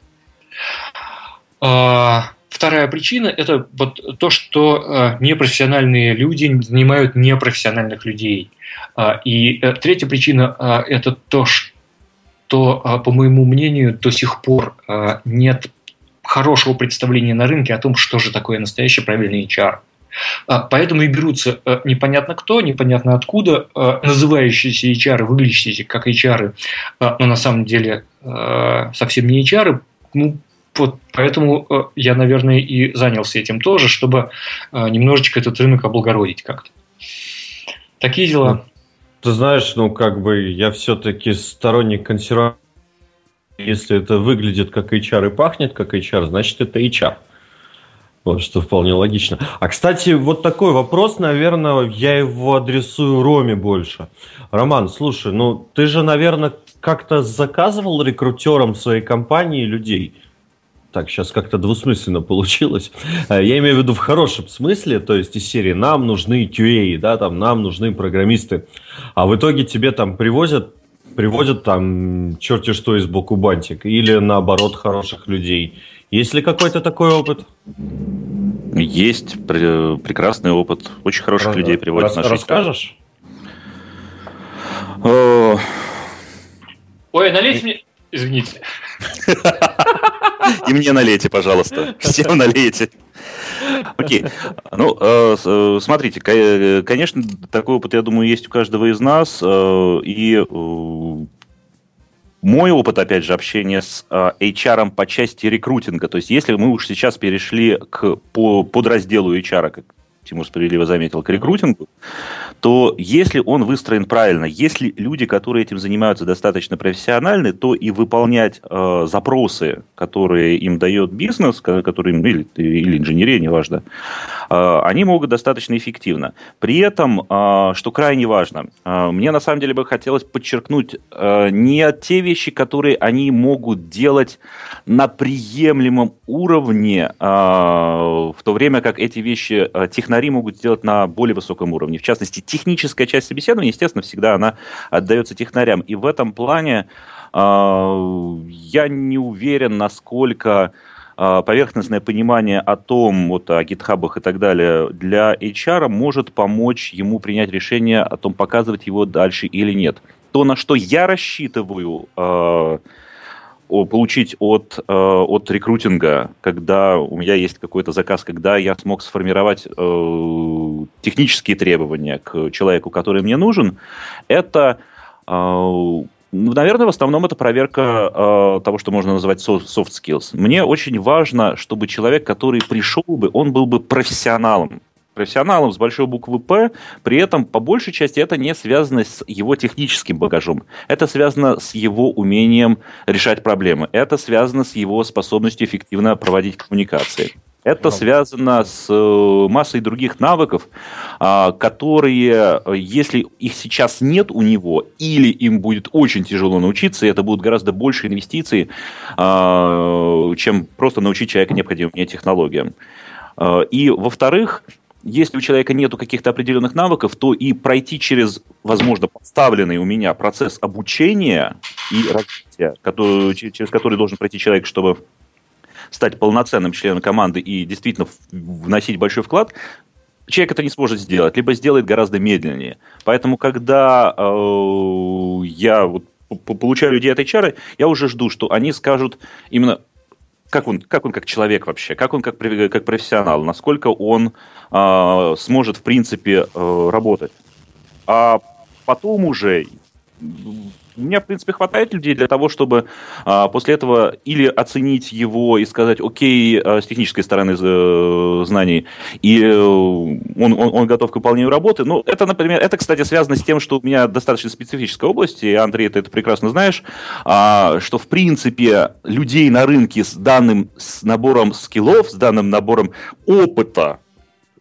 Вторая причина – это вот то, что э, непрофессиональные люди занимают непрофессиональных людей. А, и третья причина – это то, что, по моему мнению, до сих пор нет хорошего представления на рынке о том, что же такое настоящий правильный HR. Поэтому и берутся э, непонятно кто, непонятно откуда, э, называющиеся HR, выглядящиеся как HR, э, но на самом деле совсем не HR. Ну, вот поэтому я, наверное, и занялся этим тоже, чтобы немножечко этот рынок облагородить как-то. Такие дела. Ну, ты знаешь, ну как бы я все-таки сторонник консервации. Если это выглядит как HR и пахнет как HR, значит это HR. Вот, что вполне логично. А, кстати, вот такой вопрос, наверное, я его адресую Роме больше. Роман, слушай, ну ты же, наверное, как-то заказывал рекрутерам своей компании людей? Так, сейчас как-то двусмысленно получилось. Э, я имею в виду в хорошем смысле, то есть из серии «нам нужны QA», да, там «нам нужны программисты». А в итоге тебе там привозят приводят там черти что из боку бантик, или наоборот хороших людей. Есть ли какой-то такой опыт? Есть прекрасный опыт. Очень хороших Раз, людей приводят рас, наши Расскажешь? Ой, налейте мне... Извините. И мне налейте, пожалуйста. Всем налейте. Окей. Ну, э, э, смотрите, конечно, такой опыт, я думаю, есть у каждого из нас. Э, и мой опыт, опять же, общения с э, HR по части рекрутинга, то есть если мы уж сейчас перешли к по, подразделу HR, как Тимур справедливо заметил, к рекрутингу, то если он выстроен правильно, если люди, которые этим занимаются, достаточно профессиональны, то и выполнять э, запросы, которые им дает бизнес, которые им, или, или инженерия, неважно, э, они могут достаточно эффективно. При этом, э, что крайне важно, э, мне на самом деле бы хотелось подчеркнуть э, не те вещи, которые они могут делать на приемлемом уровне, э, в то время как эти вещи э, технологически технари могут сделать на более высоком уровне. В частности, техническая часть собеседования, естественно, всегда она отдается технарям. И в этом плане э, я не уверен, насколько а, поверхностное понимание о том, вот о гитхабах и так далее, для HR может помочь ему принять решение о том, показывать его дальше или нет. То, на что я рассчитываю э, получить от, э, от рекрутинга, когда у меня есть какой-то заказ, когда я смог сформировать э, технические требования к человеку, который мне нужен, это э, ну, наверное, в основном это проверка того, что можно называть soft skills. Мне очень важно, чтобы человек, который пришел бы, он был бы профессионалом. Профессионалом с большой буквы «П», при этом, по большей части, это не связано с его техническим багажом. Это связано с его умением решать проблемы. Это связано с его способностью эффективно проводить коммуникации. Это связано с э, массой других навыков, а, которые, если их сейчас нет у него, или им будет очень тяжело научиться, и это будут гораздо больше инвестиций, а, чем просто научить человека необходимым мне технологиям. А, и, во-вторых, если у человека нет каких-то определенных навыков, то и пройти через, возможно, поставленный у меня процесс обучения и развития, который, через который должен пройти человек, чтобы стать полноценным членом команды и действительно вносить большой вклад, человек это не сможет сделать, либо сделает гораздо медленнее. Поэтому, когда э, я вот получаю людей от HR, я уже жду, что они скажут именно, как он, как он как человек вообще, как он как, как профессионал, насколько он э, сможет, в принципе, э, работать. А потом уже у меня, в принципе, хватает людей для того, чтобы а, после этого или оценить его и сказать, окей, а, с технической стороны э, знаний, и э, он, он, он готов к выполнению работы. Ну, это, например, это, кстати, связано с тем, что у меня достаточно специфическая область, и, Андрей, ты это прекрасно знаешь, а, что, в принципе, людей на рынке с данным с набором скиллов, с данным набором опыта,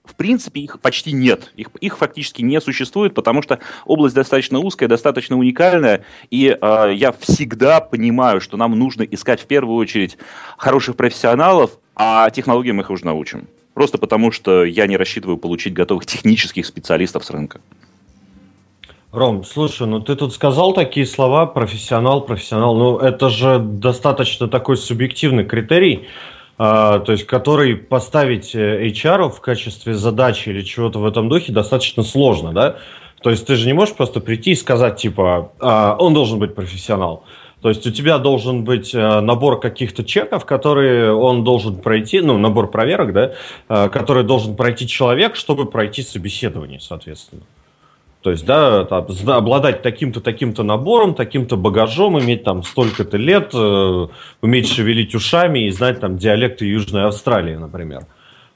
в принципе, их почти нет. Их, их фактически не существует, потому что область достаточно узкая, достаточно уникальная, и э, я всегда понимаю, что нам нужно искать в первую очередь хороших профессионалов, а технологиям мы их уже научим. Просто потому, что я не рассчитываю получить готовых технических специалистов с рынка. Ром, слушай, ну ты тут сказал такие слова, профессионал, профессионал, ну это же достаточно такой субъективный критерий. А, то есть который поставить э, HR в качестве задачи или чего-то в этом духе достаточно сложно, да? То есть ты же не можешь просто прийти и сказать, типа, а, он должен быть профессионал. То есть у тебя должен быть э, набор каких-то чеков, которые он должен пройти, ну, набор проверок, да, э, который должен пройти человек, чтобы пройти собеседование, соответственно. То есть, да, там, обладать таким-то, таким-то набором, таким-то багажом, иметь там столько-то лет, э, уметь шевелить ушами и знать там диалекты Южной Австралии, например.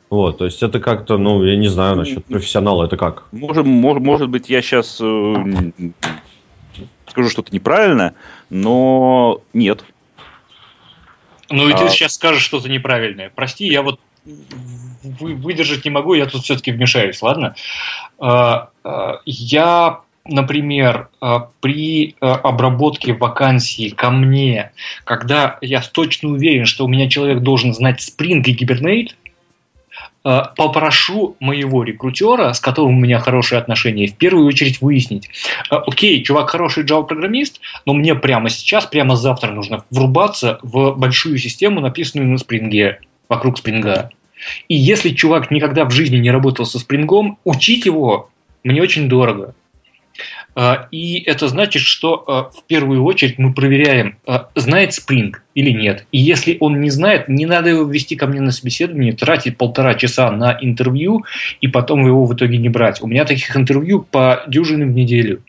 Вот, то есть это как-то, ну, я не знаю насчет профессионала, это как? Может, может, может быть, я сейчас э, скажу что-то неправильно, но нет. Ну и а... ты сейчас скажешь что-то неправильное. Прости, я вот выдержать не могу, я тут все-таки вмешаюсь, ладно? Я, например, а, при обработке вакансии ко мне, когда я точно уверен, что у меня человек должен знать Spring и Hibernate, попрошу моего рекрутера, с которым у меня хорошие отношения, в первую очередь выяснить, окей, чувак хороший Java-программист, но мне прямо сейчас, прямо завтра нужно врубаться в большую систему, написанную на спринге, вокруг спринга. И если чувак никогда в жизни не работал со спрингом, учить его мне очень дорого. А, и это значит, что а, в первую очередь мы проверяем, а, знает Spring или нет. И если он не знает, не надо его ввести ко мне на собеседование, тратить полтора часа на интервью и потом его в итоге не брать. У меня таких интервью по дюжинам в неделю.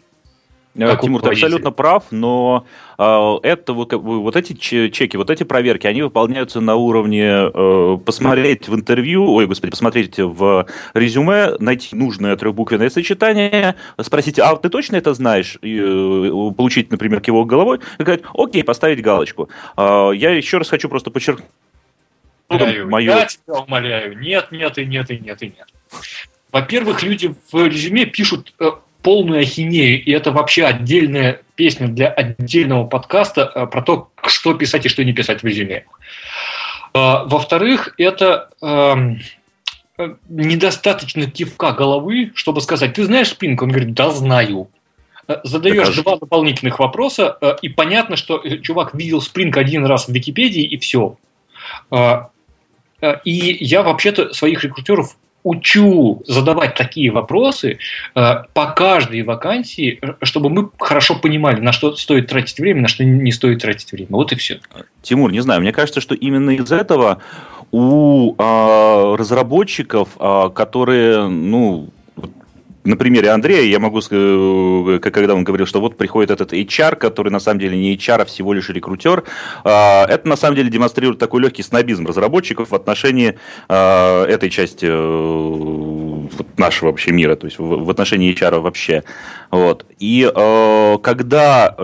Э, как Тимур, ты абсолютно прав, но э, это вот, вот эти чеки, вот эти проверки, они выполняются на уровне э, посмотреть в интервью, ой, господи, посмотреть в резюме, найти нужное трехбуквенное сочетание, спросить, а ты точно это знаешь, и, э, получить, например, кивок головой, и сказать, окей, поставить галочку. Э, я еще раз хочу просто подчеркнуть. Умоляю, мое... Я тебя умоляю, нет, нет и нет и нет и нет. Во-первых, люди в резюме пишут э, полную ахинею, и это вообще отдельная песня для отдельного подкаста э, про то, что писать и что не писать в резюме. Э, во-вторых, это эм, э, недостаточно кивка головы, чтобы сказать, ты знаешь Спринг? Он говорит, да, знаю. Э, задаешь так, два дополнительных вопроса, э, и понятно, что чувак видел Спринг один раз в Википедии, и все. И я вообще-то своих рекрутеров учу задавать такие вопросы по каждой вакансии, чтобы мы хорошо понимали, на что стоит тратить время, на что не стоит тратить время. Вот и все. Тимур, не знаю, мне кажется, что именно из этого у а, разработчиков, а, которые, ну, на примере Андрея я могу сказать, э, когда он говорил, что вот приходит этот HR, который на самом деле не HR, а всего лишь рекрутер, а, это на самом деле демонстрирует такой легкий снобизм разработчиков в отношении а, этой части э, нашего вообще мира, то есть в отношении HR вообще. Вот. И э, когда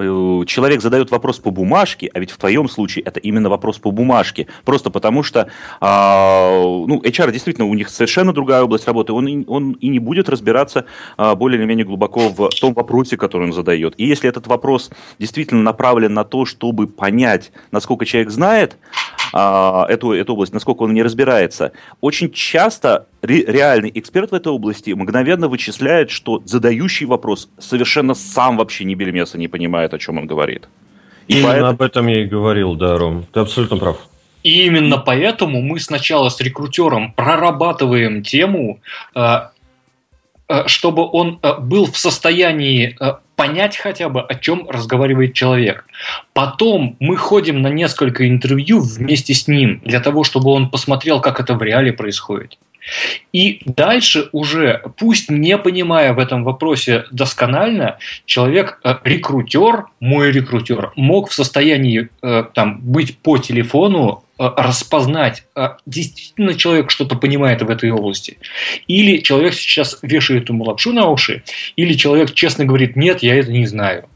человек задает вопрос по бумажке, а ведь в твоем случае это именно вопрос по бумажке, просто потому что а, ну, HR действительно у них совершенно другая область работы, он, он и не будет разбираться а, более или менее глубоко в том вопросе, который он задает. И если этот вопрос действительно направлен на то, чтобы понять, насколько человек знает а, эту, эту область, насколько он не разбирается, очень часто ре, реальный эксперт в этой области мгновенно вычисляет, что задающий вопрос совершенно сам вообще не бельмеса не понимает, о чем он говорит. И Именно поэтому... об этом я и говорил, да, Ром. Ты абсолютно прав. И именно поэтому мы сначала с рекрутером прорабатываем тему, а, Э, чтобы он э, был в состоянии э, понять хотя бы, о чем разговаривает человек. Потом мы ходим на несколько интервью вместе с ним, для того, чтобы он посмотрел, как это в реале происходит. И дальше уже, пусть не понимая в этом вопросе досконально, человек, рекрутер, мой рекрутер, мог в состоянии там, быть по телефону Э, распознать, э, действительно человек что-то понимает в этой области, или человек сейчас вешает ему лапшу на уши, или человек честно говорит, нет, я это не знаю.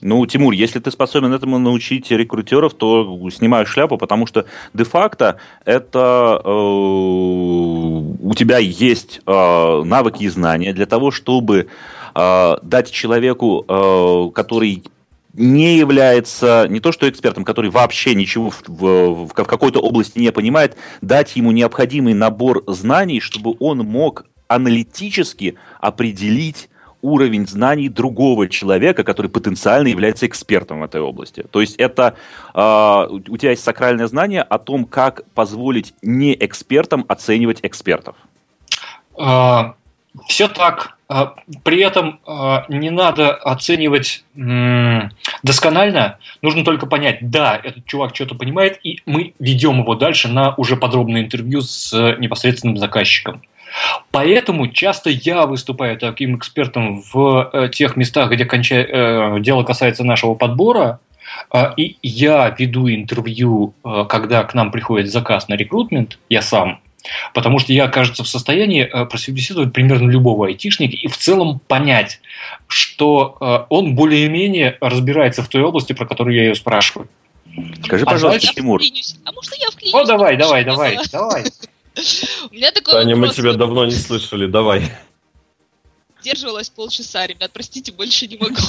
Ну, Тимур, если ты способен этому научить рекрутеров, то снимаю шляпу, потому что де-факто это э, у тебя есть э, навыки и знания для того, чтобы э, дать человеку, который не является не то что экспертом, который вообще ничего в, в, в какой-то области не понимает, дать ему необходимый набор знаний, чтобы он мог аналитически определить уровень знаний другого человека, который потенциально является экспертом в этой области. То есть это э, у тебя есть сакральное знание о том, как позволить не экспертам оценивать экспертов. А, все так. А, при этом а, не надо оценивать досконально, нужно только понять, да, этот чувак что-то понимает, и мы ведем его дальше на уже подробное интервью с непосредственным заказчиком. Поэтому часто я выступаю таким экспертом в э, тех местах, где конча... Э, дело касается нашего подбора, а, и я веду интервью, э, когда к нам приходит заказ на рекрутмент, я сам, Потому что я, кажется, в состоянии просвидетельствовать примерно любого айтишника и в целом понять, что он более-менее разбирается в той области, про которую я ее спрашиваю. Скажи, а пожалуйста, дальше... Тимур. А может, я вклинюсь? О, давай, давай, давай, давай. У меня такой Таня, мы тебя давно не слышали, давай. Держалась полчаса, ребят, простите, больше не могу.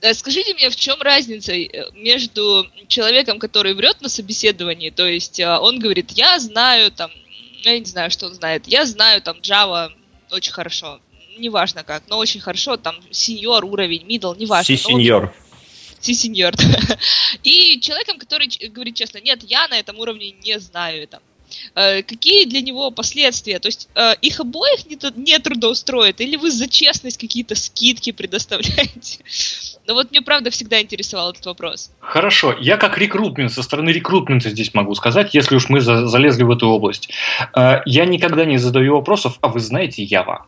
Э, скажите мне, в чем разница э, между человеком, который врет на собеседовании, то есть э, он говорит, я знаю там, я не знаю, что он знает, я знаю там Java очень хорошо, неважно как, но очень хорошо, там сеньор уровень, middle, неважно. Си сеньор. Си сеньор. И человеком, который говорит честно, нет, я на этом уровне не знаю там Э, какие для него последствия? То есть э, их обоих не, не трудоустроит? Или вы за честность какие-то скидки предоставляете? Но вот мне правда всегда интересовал этот вопрос. Хорошо, я как рекрутмент, со стороны рекрутмента здесь могу сказать, если уж мы за, залезли в эту область. Э, я никогда не задаю вопросов, а вы знаете Java?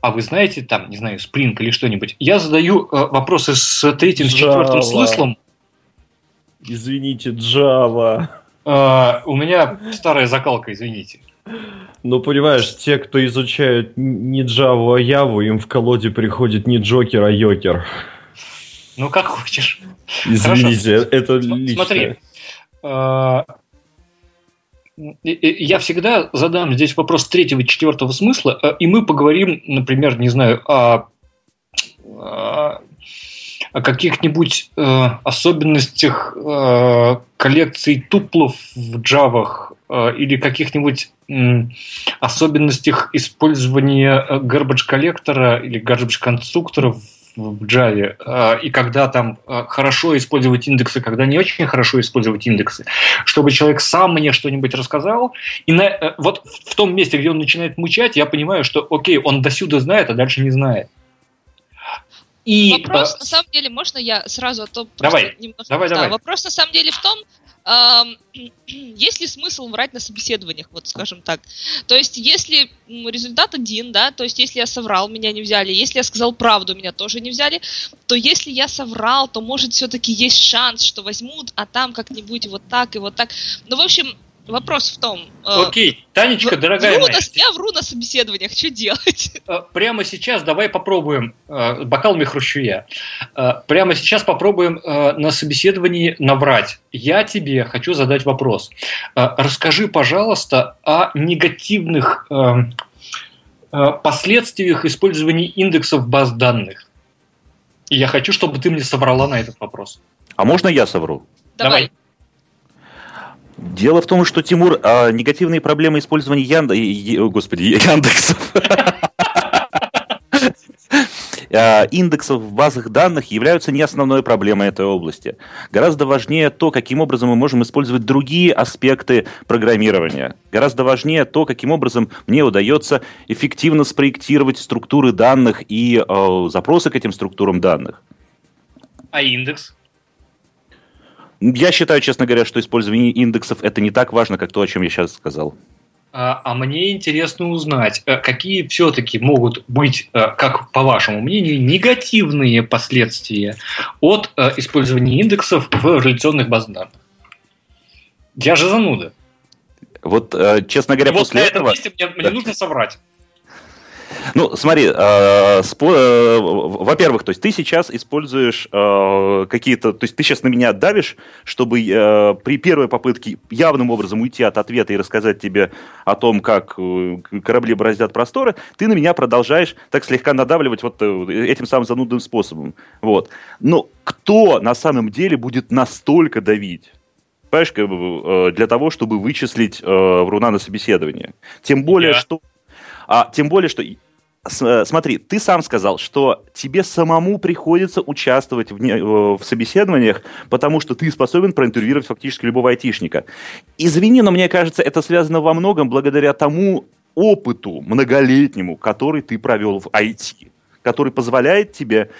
А вы знаете там, не знаю, Spring или что-нибудь? Я задаю вопросы с третьим, с четвертым смыслом. Извините, Java. Uh, у меня старая закалка, извините. Ну, понимаешь, те, кто изучают не Java, а Яву, им в колоде приходит не Джокер, а Йокер. Ну, как хочешь. Извините, Хорошо. это лично. Смотри, uh, я всегда задам здесь вопрос третьего и четвертого смысла, и мы поговорим, например, не знаю, о, о каких-нибудь э, особенностях э, коллекций туплов в э, или каких-нибудь э, особенностях использования э, garbage коллектора или garbage конструкторов в Java, э, и когда там э, хорошо использовать индексы, когда не очень хорошо использовать индексы, чтобы человек сам мне что-нибудь рассказал, и на, э, вот в том месте, где он начинает мучать, я понимаю, что окей, он до сюда знает, а дальше не знает. И, вопрос, э, на самом деле, можно я сразу, а то давай, немножко... Давай, да, давай. Вопрос, на самом деле, в том, есть ли смысл врать на собеседованиях, вот скажем так. То есть, если результат один, да, то есть, если я соврал, меня не взяли, если я сказал правду, меня тоже не взяли, то если я соврал, то, может, все-таки есть шанс, что возьмут, а там как-нибудь вот так и вот так. Ну, в общем, Вопрос в том... Э, Окей, Танечка, дорогая вру моя. На, я вру на собеседованиях, что делать? Э, прямо сейчас давай попробуем, э, бокалами хрущу я, прямо сейчас попробуем на собеседовании наврать. Я тебе хочу задать вопрос. Расскажи, пожалуйста, о негативных последствиях использования индексов баз данных. И я хочу, чтобы ты мне соврала на этот вопрос. А можно я совру? Давай. Давай. Дело в том, что, Тимур, а, негативные проблемы использования Янда... Господи, Яндексов. А, индексов в базах данных являются не основной проблемой этой области. Гораздо важнее то, каким образом мы можем использовать другие аспекты программирования. Гораздо важнее то, каким образом мне удается эффективно спроектировать структуры данных и э, запросы к этим структурам данных. А индекс? Я считаю, честно говоря, что использование индексов это не так важно, как то, о чем я сейчас сказал. А, а мне интересно узнать, э, какие все-таки могут быть, э, как по вашему мнению, негативные последствия от э, использования индексов в реляционных базах данных? Я же зануда. Вот, честно говоря, И после вот этого... Мне, мне нужно соврать. Ну, смотри, э, спо... э, во-первых, то есть ты сейчас используешь э, какие-то, то есть ты сейчас на меня давишь, чтобы э, при первой попытке явным образом уйти от ответа и рассказать тебе о том, как э, корабли бороздят просторы, ты на меня продолжаешь так слегка надавливать вот э, этим самым занудным способом. Вот. Но кто на самом деле будет настолько давить? Понимаешь, э, для того, чтобы вычислить э, вруна на собеседование. Тем более, Я. что а, тем более, что смотри, ты сам сказал, что тебе самому приходится участвовать в, не, э, в собеседованиях, потому что ты способен проинтервьюировать фактически любого айтишника. Извини, но мне кажется, это связано во многом благодаря тому опыту многолетнему, который ты провел в IT, который позволяет тебе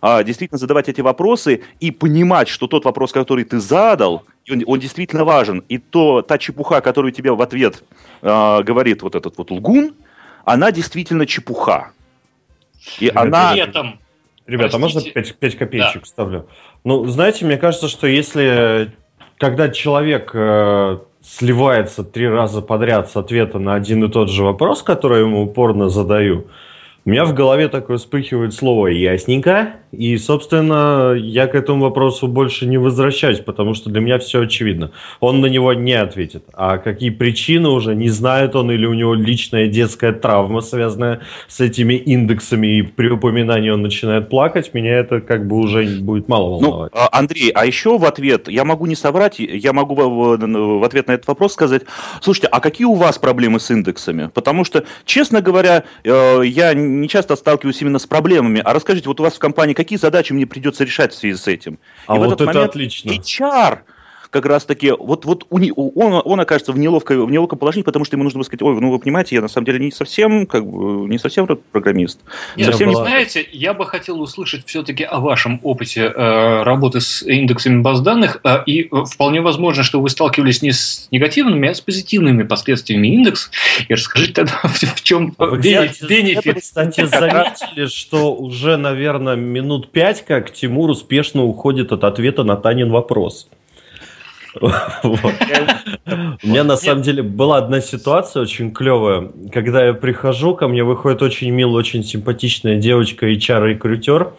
а, действительно задавать эти вопросы и понимать, что тот вопрос, который ты задал, он, он действительно важен. И то, та чепуха, которую тебе в ответ а, говорит вот этот вот лгун – она действительно чепуха. И Ребята, она... При этом, Ребята, можно 5, 5 копеечек да. ставлю? Ну, знаете, мне кажется, что если когда человек э, сливается три раза подряд с ответа на один и тот же вопрос, который я ему упорно задаю, у меня в голове такое вспыхивает слово «ясненько», и, собственно, я к этому вопросу больше не возвращаюсь, потому что для меня все очевидно. Он на него не ответит. А какие причины уже, не знает он, или у него личная детская травма, связанная с этими индексами, и при упоминании он начинает плакать, меня это как бы уже будет мало ну, волновать. Ну, Андрей, а еще в ответ, я могу не соврать, я могу в, ответ на этот вопрос сказать, слушайте, а какие у вас проблемы с индексами? Потому что, честно говоря, э, я не часто сталкиваюсь именно с проблемами. А расскажите, вот у вас в компании какие задачи мне придется решать в связи с этим? А И вот это момент отлично. HR как раз-таки, вот, вот у, он, он окажется в, неловкой, в неловком положении, потому что ему нужно сказать, ой, ну вы понимаете, я на самом деле не совсем, как бы, не совсем программист. Нет, совсем была... не знаете, я бы хотел услышать все-таки о вашем опыте э, работы с индексами баз данных, э, и вполне возможно, что вы сталкивались не с негативными, а с позитивными последствиями индекс, и расскажите тогда, в, в чем а бенефит. Кстати, заметили, что уже, наверное, минут пять, как Тимур успешно уходит от ответа на Танин вопрос. У меня на самом деле была одна ситуация очень клевая. Когда я прихожу, ко мне выходит очень милая, очень симпатичная девочка, HR-рекрутер.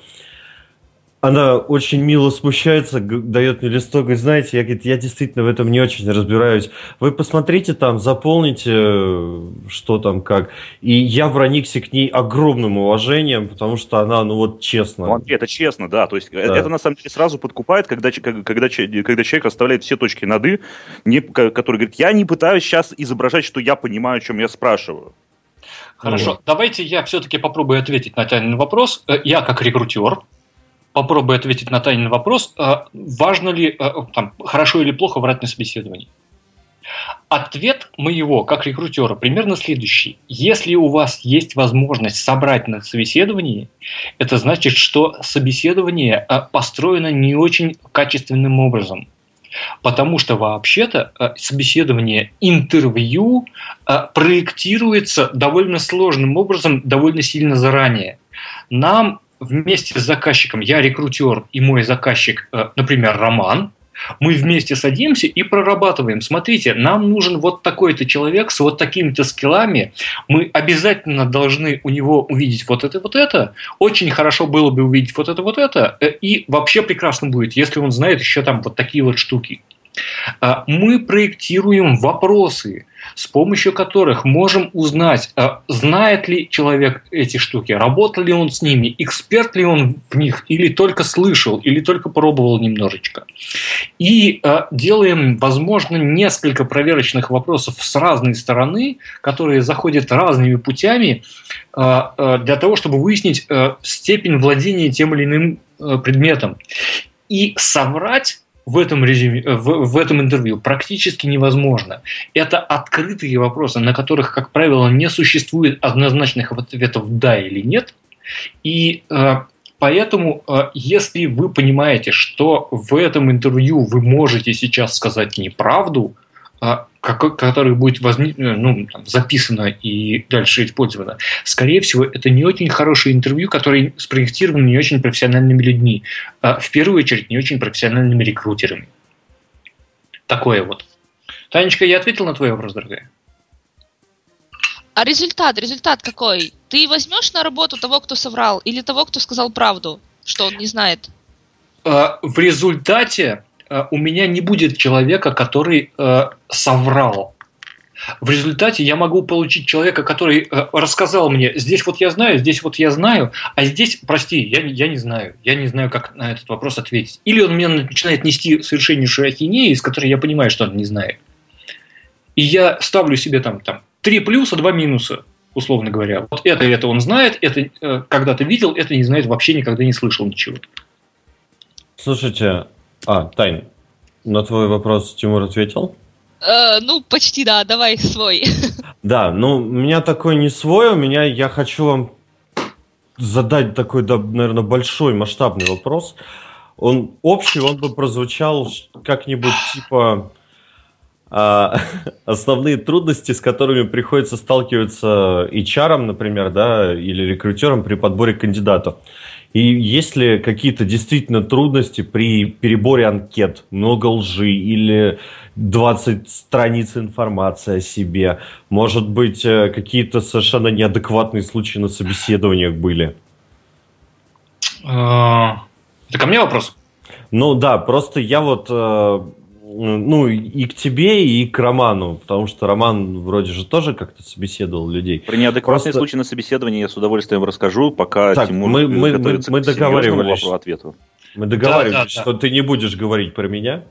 Она очень мило смущается, дает мне листок, говорит, знаете, я, говорит, я действительно в этом не очень разбираюсь. Вы посмотрите там, заполните, э, что там, как. И я проникся к ней огромным уважением, потому что она, ну вот, честно. Ну, это честно, да. То есть э, да. это на самом деле сразу подкупает, когда, когда, когда человек оставляет все точки над «и», не, который говорит, я не пытаюсь сейчас изображать, что я понимаю, о чем я спрашиваю. Хорошо, вот. давайте я все-таки попробую ответить на Танин вопрос. Э, я как рекрутер, попробую ответить на Танин вопрос, а, важно ли, а, там, хорошо или плохо врать на собеседовании. Ответ моего, как рекрутера, примерно следующий. Если у вас есть возможность собрать на собеседовании, это значит, что собеседование а, построено не очень качественным образом. Потому что вообще-то собеседование, интервью проектируется довольно сложным образом, довольно сильно заранее. Нам вместе с заказчиком, я рекрутер и мой заказчик, э, например, Роман, мы вместе садимся и прорабатываем. Смотрите, нам нужен вот такой-то человек с вот такими-то скиллами. Мы обязательно должны у него увидеть вот это, вот это. Очень хорошо было бы увидеть вот это, вот это. Э, и вообще прекрасно будет, если он знает еще там вот такие вот штуки. А, мы проектируем вопросы, с помощью которых можем узнать, а, знает ли человек эти штуки, работал ли он с ними, эксперт ли он в них, или только слышал, или только пробовал немножечко. И а, делаем, возможно, несколько проверочных вопросов с разной стороны, которые заходят разными путями для того, чтобы выяснить степень владения тем или иным предметом. И соврать в этом, резюме, э, в, в этом интервью практически невозможно. Это открытые вопросы, на которых, как правило, не существует однозначных ответов «да» или «нет». И э, поэтому, э, если вы понимаете, что в этом интервью вы можете сейчас сказать неправду – а, которое будет возник, э, ну, там, записано и дальше использовано, скорее всего, это не очень хорошее интервью, которое спроектировано не очень профессиональными людьми, а в первую очередь не очень профессиональными рекрутерами. Такое вот. Танечка, я ответил на твой вопрос, дорогая? А результат, результат какой? Ты возьмешь на работу того, кто соврал, или того, кто сказал правду, что он не знает? А, в результате у меня не будет человека, который э, соврал. В результате я могу получить человека, который э, рассказал мне, здесь вот я знаю, здесь вот я знаю, а здесь, прости, я, я не знаю, я не знаю, как на этот вопрос ответить. Или он мне начинает нести совершеннейшую ахинею, из которой я понимаю, что он не знает. И я ставлю себе там, там 3 плюса, 2 минуса, условно говоря. Вот это, это он знает, это э, когда-то видел, это не знает, вообще никогда не слышал ничего. Слушайте, а, Тайн, на твой вопрос Тимур ответил? Э, ну, почти да, давай свой. Да, ну, у меня такой не свой, у меня, я хочу вам задать такой, да, наверное, большой масштабный вопрос. Он общий, он бы прозвучал как-нибудь типа а, основные трудности, с которыми приходится сталкиваться HR, например, да, или рекрутерам при подборе кандидатов. И есть ли какие-то действительно трудности при переборе анкет, много лжи или 20 страниц информации о себе? Может быть, э, какие-то совершенно неадекватные случаи на собеседованиях были? А, это ко мне вопрос? Ну да, просто я вот э, ну, и к тебе, и к Роману, потому что Роман вроде же тоже как-то собеседовал людей. Про неадекватные Просто... случаи на собеседовании я с удовольствием расскажу, пока так, Тимур мы, мы, мы, мы договаривались, ответу. Мы договаривались, да, да, что да. ты не будешь говорить про меня.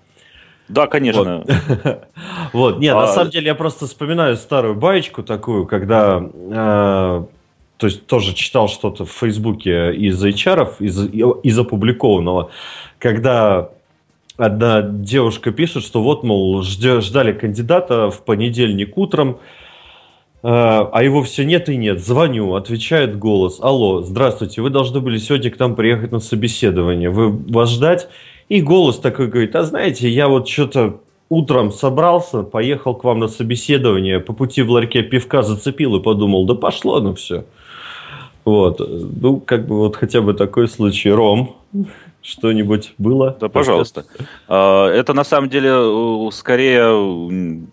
Да, конечно. Вот, вот. нет, а... на самом деле я просто вспоминаю старую баечку такую, когда э, то есть тоже читал что-то в Фейсбуке из HR, из, из опубликованного, когда одна девушка пишет, что вот, мол, ждали кандидата в понедельник утром, э, а его все нет и нет. Звоню, отвечает голос. Алло, здравствуйте, вы должны были сегодня к нам приехать на собеседование. Вы вас ждать? И голос такой говорит, а знаете, я вот что-то утром собрался, поехал к вам на собеседование, по пути в ларьке пивка зацепил и подумал, да пошло, ну все. Вот, ну, как бы вот хотя бы такой случай. Ром, что-нибудь было? Да, пожалуйста. А, это на самом деле скорее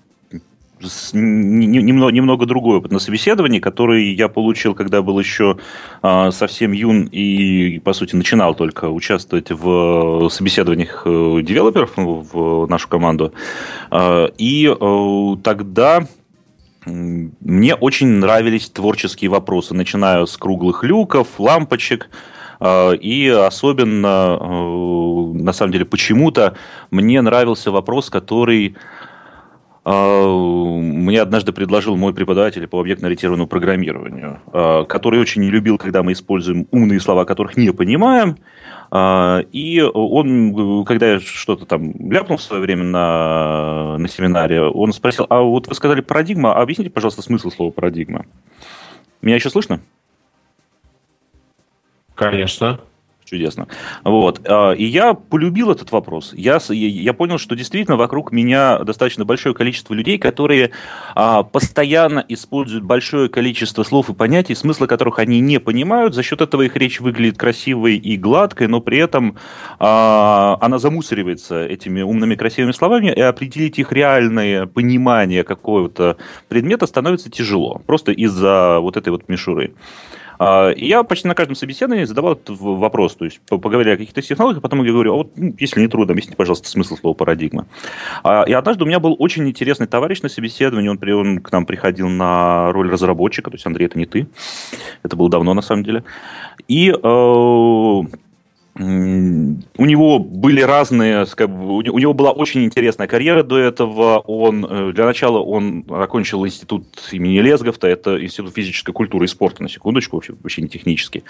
немного, немного другой опыт на собеседовании, который я получил, когда был еще а, совсем юн и, по сути, начинал только участвовать в собеседованиях э, девелоперов в нашу команду. А, и э, тогда мне очень нравились творческие вопросы, начиная с круглых люков, лампочек, и особенно, э, на самом деле, почему-то мне нравился вопрос, который а, мне однажды предложил мой преподаватель по объектно-ориентированному программированию, а, который очень не любил, когда мы используем умные слова, которых не понимаем. А, и он, когда я что-то там ляпнул в свое время на, на семинаре, он спросил, а вот вы сказали парадигма, объясните, пожалуйста, смысл слова парадигма. Меня еще слышно? Конечно. Чудесно. Вот. А, и я полюбил этот вопрос. Я, я понял, что действительно вокруг меня достаточно большое количество людей, которые а, постоянно используют большое количество слов и понятий, смысла которых они не понимают. За счет этого их речь выглядит красивой и гладкой, но при этом а, она замусоривается этими умными красивыми словами, и определить их реальное понимание какого-то предмета становится тяжело. Просто из-за вот этой вот мишуры. А, я почти на каждом собеседовании задавал этот вопрос, то есть поговорили о каких-то технологиях, потом я говорю, а вот если не трудно, объясните, пожалуйста, смысл слова парадигма. А, и однажды у меня был очень интересный товарищ на собеседовании, он, он к нам приходил на роль разработчика, то есть, Андрей, это не ты, это было давно на самом деле. И э, у него были разные, у него была очень интересная карьера до этого. Он э, для начала он окончил институт имени Лезговта, это институт физической культуры и спорта, на секундочку, вообще, вообще не технический.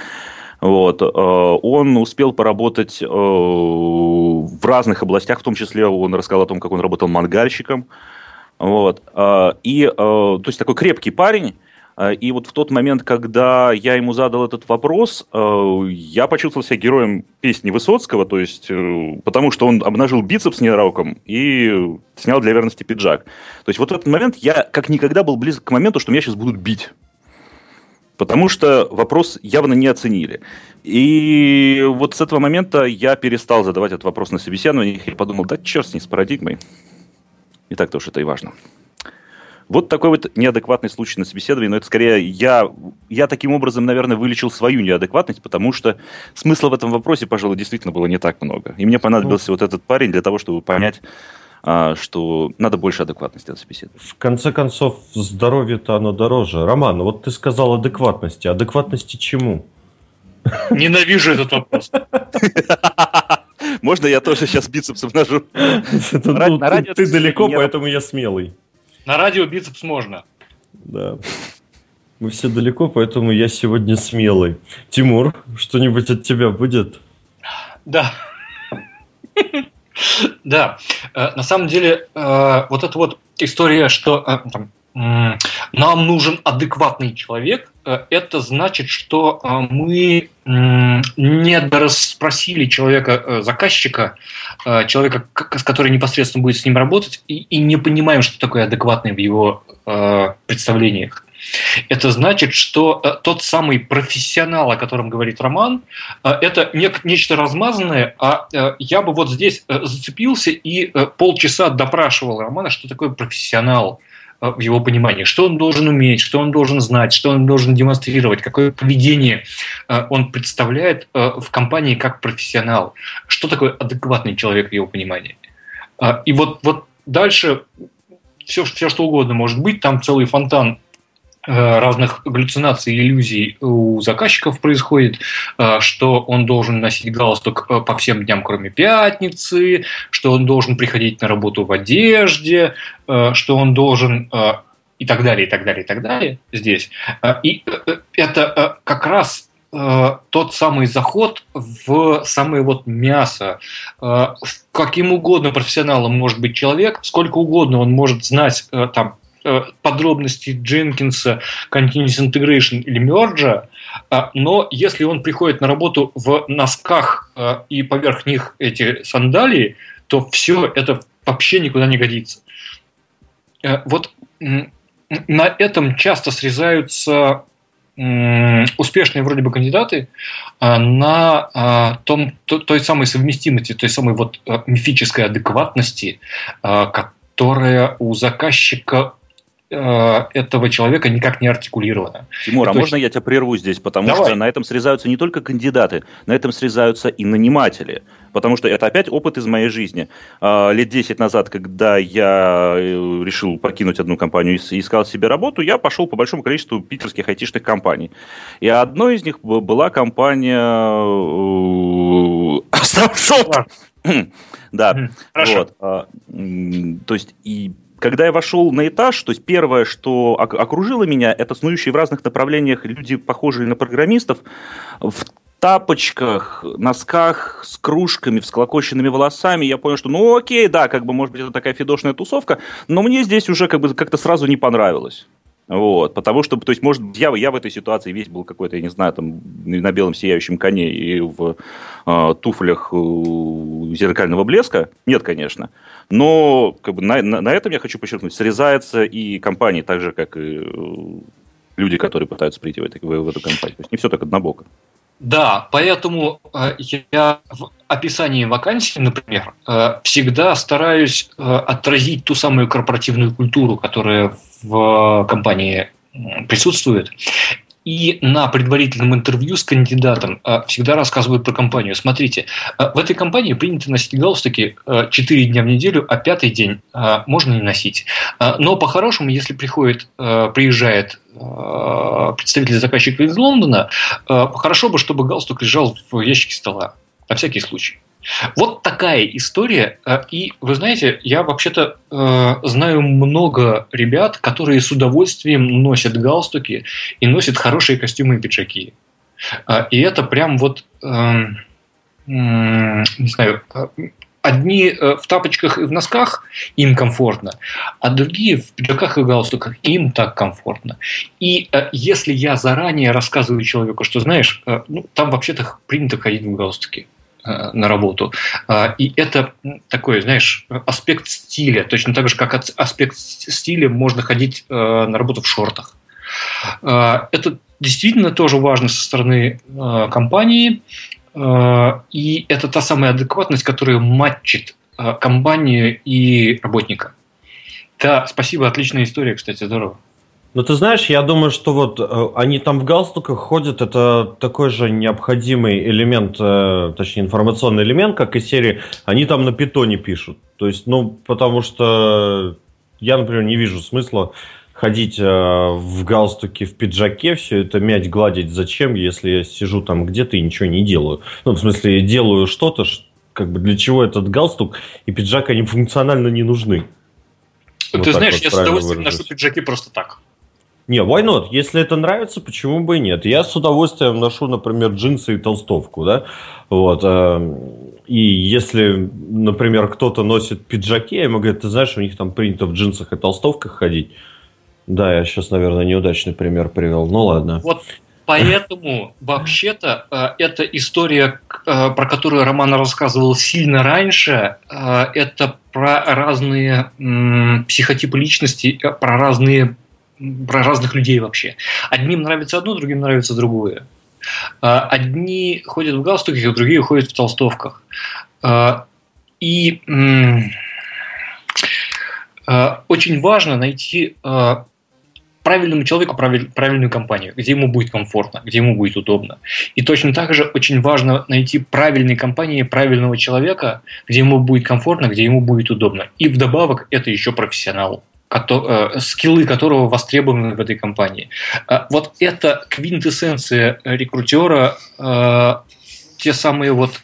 Вот. Э, он успел поработать э, в разных областях, в том числе он рассказал о том, как он работал мангальщиком. Вот. И, то есть, такой крепкий парень, и вот в тот момент, когда я ему задал этот вопрос, э, я почувствовал себя героем песни Высоцкого, то есть э, потому что он обнажил бицепс нероком и снял для верности пиджак. То есть вот в этот момент я как никогда был близок к моменту, что меня сейчас будут бить. Потому что вопрос явно не оценили. И вот с этого момента я перестал задавать этот вопрос на собеседовании и подумал, да черт с ней, с парадигмой. Не так-то уж это и важно. Вот такой вот неадекватный случай на собеседовании, но это скорее я, я таким образом, наверное, вылечил свою неадекватность, потому что смысла в этом вопросе, пожалуй, действительно было не так много. И мне понадобился ну, вот этот парень для того, чтобы понять, а, что надо больше адекватности на собеседовании. В конце концов, здоровье-то оно дороже. Роман, вот ты сказал адекватности. Адекватности чему? Ненавижу этот вопрос. Можно я тоже сейчас бицепсом нажу? Ну, ты далеко, поэтому я смелый. На радио бицепс можно. Да. Мы все далеко, поэтому я сегодня смелый. Тимур, что-нибудь от тебя будет? Да. Да. Э, на самом деле, э, вот эта вот история, что э, там, нам нужен адекватный человек, это значит, что мы не расспросили человека, заказчика, человека, с который непосредственно будет с ним работать, и, и не понимаем, что такое адекватный в его представлениях. Это значит, что тот самый профессионал, о котором говорит Роман, это не, нечто размазанное, а я бы вот здесь зацепился и полчаса допрашивал Романа, что такое профессионал – Э, в его понимании, что он должен уметь, что он должен знать, что он должен демонстрировать, какое поведение э, он представляет э, в компании как профессионал, что такое адекватный человек в его понимании. И вот, вот дальше все, все что угодно может быть, там целый фонтан разных галлюцинаций и иллюзий у заказчиков происходит, э, что он должен носить галстук э, по всем дням, кроме пятницы, что он должен приходить на работу в одежде, что он должен и так далее, и так далее, и так далее здесь. И это как раз тот самый заход в самое вот мясо. Каким угодно профессионалом может быть человек, сколько угодно он может знать там Э, подробностей Дженкинса, Continuous Integration или Merge, э, но если он приходит на работу в носках э, и поверх них эти сандалии, то все это вообще никуда не годится. Вот на этом часто срезаются успешные вроде бы кандидаты на том, той самой совместимости, той самой вот мифической адекватности, которая у заказчика э, этого человека никак не артикулировано. Тимур, а можно я тебя прерву здесь? Потому Давай. что на этом срезаются не только кандидаты, на этом срезаются и наниматели. Потому что это опять опыт из моей жизни. А, лет 10 назад, когда я э, решил покинуть одну компанию и искал себе работу, я пошел по большому количеству питерских айтишных компаний. И одной из них была компания Астромшоп. Да, вот. А, то есть и когда я вошел на этаж, то есть первое, что окружило меня, это снующие в разных направлениях люди, похожие на программистов, в тапочках, носках, с кружками, всклокоченными волосами. Я понял, что ну окей, да, как бы может быть это такая фидошная тусовка, но мне здесь уже как бы как-то сразу не понравилось. Вот, потому что, то есть, может, я, я в этой ситуации весь был какой-то, я не знаю, там, на белом сияющем коне и в э, туфлях э, зеркального блеска. Нет, конечно. Но как бы, на, на, на этом я хочу подчеркнуть, срезается и компании, так же, как и э, люди, которые пытаются прийти в, в, в эту компанию. То есть, не все так однобоко. Да, поэтому э, я в описании вакансии, например, э, всегда стараюсь э, отразить ту самую корпоративную культуру, которая в компании присутствует. И на предварительном интервью с кандидатом всегда рассказывают про компанию. Смотрите, в этой компании принято носить галстуки 4 дня в неделю, а пятый день можно не носить. Но по-хорошему, если приходит, приезжает представитель заказчика из Лондона, хорошо бы, чтобы галстук лежал в ящике стола. На всякий случай. Вот такая история. Э, и вы знаете, я вообще-то э, знаю много ребят, которые с удовольствием носят галстуки и носят хорошие костюмы и пиджаки. Э, и это прям вот, э, не знаю, одни э, в тапочках и в носках им комфортно, а другие в пиджаках и галстуках им так комфортно. И э, если я заранее рассказываю человеку, что знаешь, э, ну, там вообще-то принято ходить в галстуке, на работу. И это такой, знаешь, аспект стиля. Точно так же, как аспект стиля можно ходить на работу в шортах. Это действительно тоже важно со стороны компании. И это та самая адекватность, которая матчит компанию и работника. Да, спасибо, отличная история, кстати, здорово. Ну, ты знаешь, я думаю, что вот э, они там в галстуках ходят, это такой же необходимый элемент, э, точнее, информационный элемент, как и серии, они там на питоне пишут. То есть, ну, потому что я, например, не вижу смысла ходить э, в галстуке, в пиджаке, все это мять, гладить зачем, если я сижу там где-то и ничего не делаю. Ну, в смысле, делаю что-то, как бы для чего этот галстук и пиджак, они функционально не нужны. Ты вот знаешь, вот я с удовольствием выражусь. ношу пиджаки просто так. Не, why not? Если это нравится, почему бы и нет? Я с удовольствием ношу, например, джинсы и толстовку, да, вот. Э, и если, например, кто-то носит пиджаки, я ему говорю, ты знаешь, у них там принято в джинсах и толстовках ходить. Да, я сейчас, наверное, неудачный пример привел. Ну ладно. Вот поэтому вообще-то э, эта история, э, про которую Роман рассказывал сильно раньше, это про разные психотипы личности, про разные про разных людей вообще. Одним нравится одно, другим нравится другое. А, одни ходят в галстуках, другие ходят в толстовках. А, и а, очень важно найти правильному человеку правильную компанию, где ему будет комфортно, где ему будет удобно. И точно так же очень важно найти правильные компании, правильного человека, где ему будет комфортно, где ему будет удобно. И вдобавок это еще профессионал. Э, скиллы которого востребованы в этой компании. Э, вот это квинтэссенция рекрутера, э, те самые вот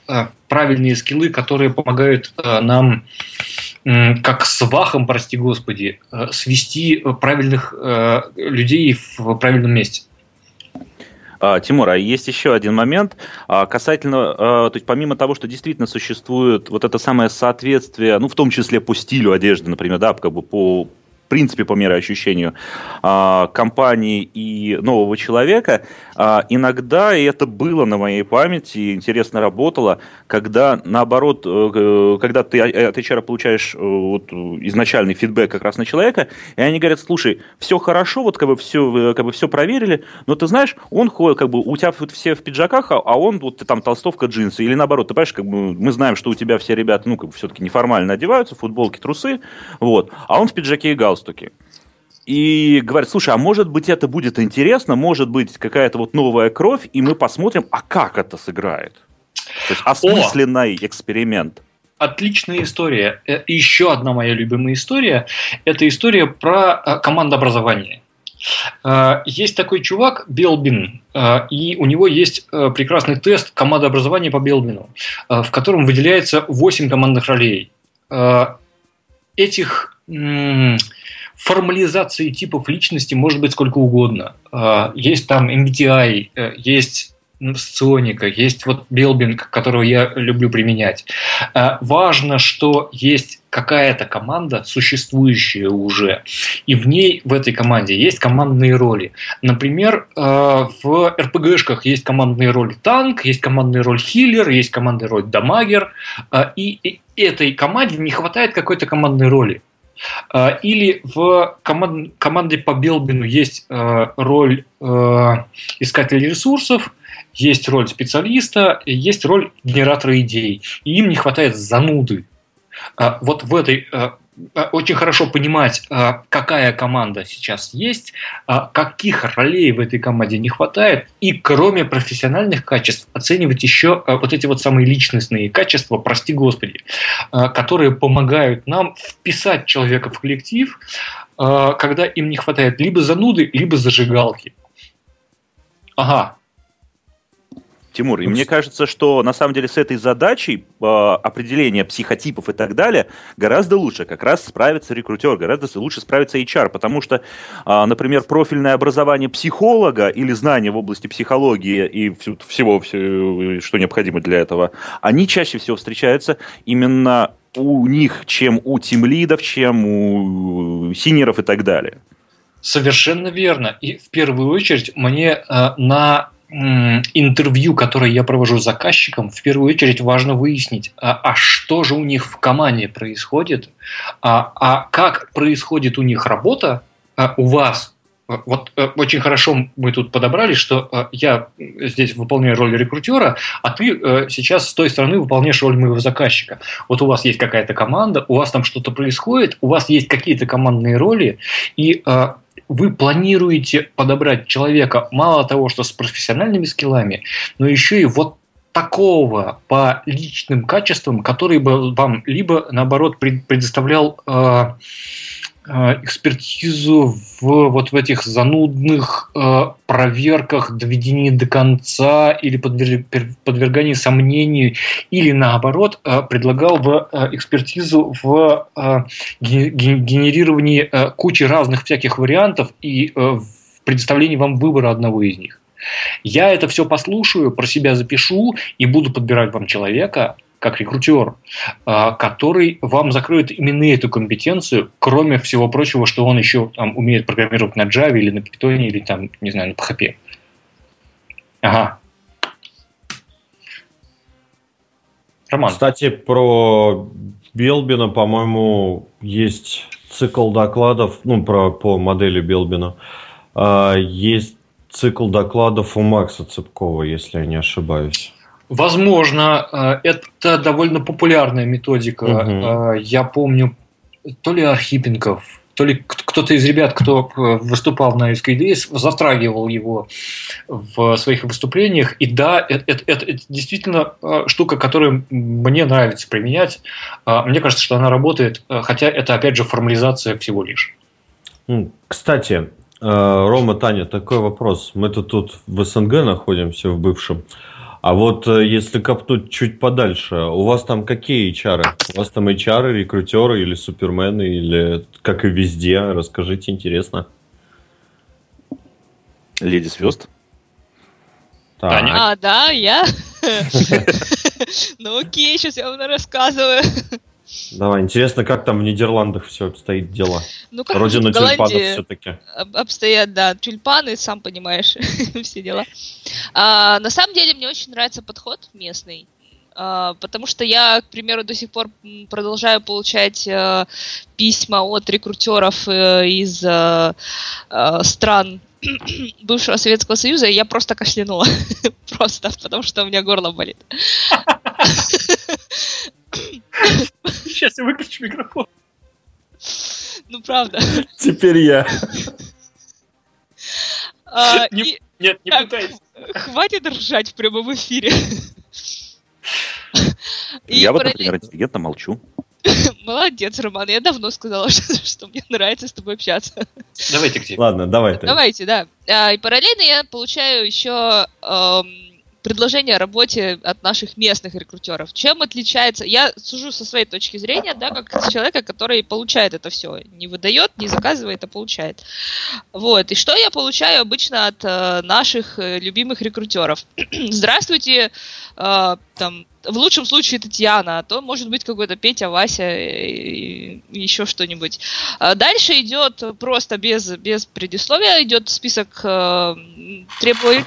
правильные скиллы, которые помогают нам как с вахом, прости господи, свести правильных людей в правильном месте. А, Тимур, а есть еще один момент а, касательно, то есть помимо того, что действительно существует вот это самое соответствие, ну в том числе по стилю одежды, например, да, как бы по принципе, по мироощущению а, компании и нового человека, а, иногда, и это было на моей памяти, интересно работало, когда, наоборот, э, когда ты от HR получаешь э, вот, изначальный фидбэк как раз на человека, и они говорят, слушай, все хорошо, вот как бы все, как бы все проверили, но ты знаешь, он ходит, как бы у тебя вот все в пиджаках, а, а он вот там толстовка, джинсы, или наоборот, ты понимаешь, как бы мы знаем, что у тебя все ребята, ну, как бы все-таки неформально одеваются, футболки, трусы, вот, а он в пиджаке и галстуке. И говорят, слушай, а может быть это будет интересно, может быть какая-то вот новая кровь, и мы посмотрим, а как это сыграет. То есть осмысленный О! эксперимент. Отличная история. Э, еще одна моя любимая история – это история про э, командообразование. Э, есть такой чувак Белбин, и у него есть прекрасный тест командообразования по Белбину, в котором выделяется 8 командных ролей. Этих формализации типов личности может быть сколько угодно. Есть там MBTI, есть Соника, есть вот билбинг, которого я люблю применять. Э, важно, что есть какая-то команда, существующая уже, и в ней, в этой команде, есть командные роли. Например, э, в РПГшках есть командные роли танк, есть командная роль хиллер, есть командная роль дамагер, э, и этой команде не хватает какой-то командной роли. Или в команд, команде по Белбину есть роль искателя ресурсов, есть роль специалиста, есть роль генератора идей. И им не хватает зануды. Вот в этой очень хорошо понимать, какая команда сейчас есть, каких ролей в этой команде не хватает, и кроме профессиональных качеств оценивать еще вот эти вот самые личностные качества, прости господи, которые помогают нам вписать человека в коллектив, когда им не хватает либо зануды, либо зажигалки. Ага, Тимур, и мне кажется, что на самом деле с этой задачей э, определения психотипов и так далее гораздо лучше как раз справится рекрутер, гораздо лучше справится HR, потому что, э, например, профильное образование психолога или знания в области психологии и всего, всего, что необходимо для этого, они чаще всего встречаются именно у них, чем у тимлидов, чем у синеров и так далее. Совершенно верно. И в первую очередь мне э, на интервью, которое я провожу с заказчиком, в первую очередь важно выяснить, а, а что же у них в команде происходит, а, а как происходит у них работа, а, у вас. Вот э, очень хорошо мы тут подобрали, что э, я здесь выполняю роль рекрутера, а ты э, сейчас с той стороны выполняешь роль моего заказчика. Вот у вас есть какая-то команда, у вас там что-то происходит, у вас есть какие-то командные роли, и вы планируете подобрать человека мало того, что с профессиональными скиллами, но еще и вот такого по личным качествам, который бы вам либо наоборот предоставлял э, экспертизу в вот в этих занудных э, проверках, доведении до конца или подверг, подвергании сомнению, или наоборот э, предлагал бы э, экспертизу в э, генерировании э, кучи разных всяких вариантов и э, в предоставлении вам выбора одного из них. Я это все послушаю, про себя запишу и буду подбирать вам человека, как рекрутер, а, который вам закроет именно эту компетенцию, кроме всего прочего, что он еще там, умеет программировать на Java или на Python или там, не знаю, на PHP. Ага. Роман. Кстати, про Белбина, по-моему, есть цикл докладов, ну, про, по модели Белбина. А, есть цикл докладов у Макса Цыпкова, если я не ошибаюсь. Возможно, э, это довольно популярная методика. Угу. Я помню, то ли Архипенков, то ли кто-то из ребят, кто э, выступал на SKDS, затрагивал его в своих выступлениях. И да, это, это, это действительно штука, которую мне нравится применять. Мне кажется, что она работает, хотя это, опять же, формализация всего лишь. Кстати, Рома, Таня, такой вопрос. Мы-то тут в СНГ находимся, в бывшем. А вот э, если копнуть чуть подальше, у вас там какие HR? У вас там HR, рекрутеры или супермены, или как и везде? Расскажите, интересно. Леди звезд. А, да, я. Ну окей, сейчас я вам рассказываю. Давай, интересно, как там в Нидерландах все обстоит дело. Ну, как Родина тюльпанов все-таки. Обстоят, да, тюльпаны, сам понимаешь, все дела. А, на самом деле, мне очень нравится подход местный. Uh, потому что я, к примеру, до сих пор продолжаю получать uh, письма от рекрутеров uh, из стран бывшего Советского Союза, и я просто кашлянула. просто, потому что у меня горло болит. Сейчас я выключу микрофон. Ну, правда. Теперь я. А, Не- и Нет, не Так. пытайся. хватит ржать в прямом эфире. И Я вот, например, интеллигентно молчу. Молодец, Роман, я давно сказала, что, что мне нравится с тобой общаться. Давайте к тебе. Ладно, давай. ты. Давайте, да. А, и параллельно я получаю еще эм, предложение о работе от наших местных рекрутеров. Чем отличается? Я сужу со своей точки зрения, да, как человека, который получает это все. Не выдает, не заказывает, а получает. Вот. И что я получаю обычно от э, наших э, любимых рекрутеров? Здравствуйте, э, там, в лучшем случае Татьяна, а то может быть какой-то Петя, Вася и, и еще что-нибудь. А Дальше идет просто без, без предисловия, идет список э, требований.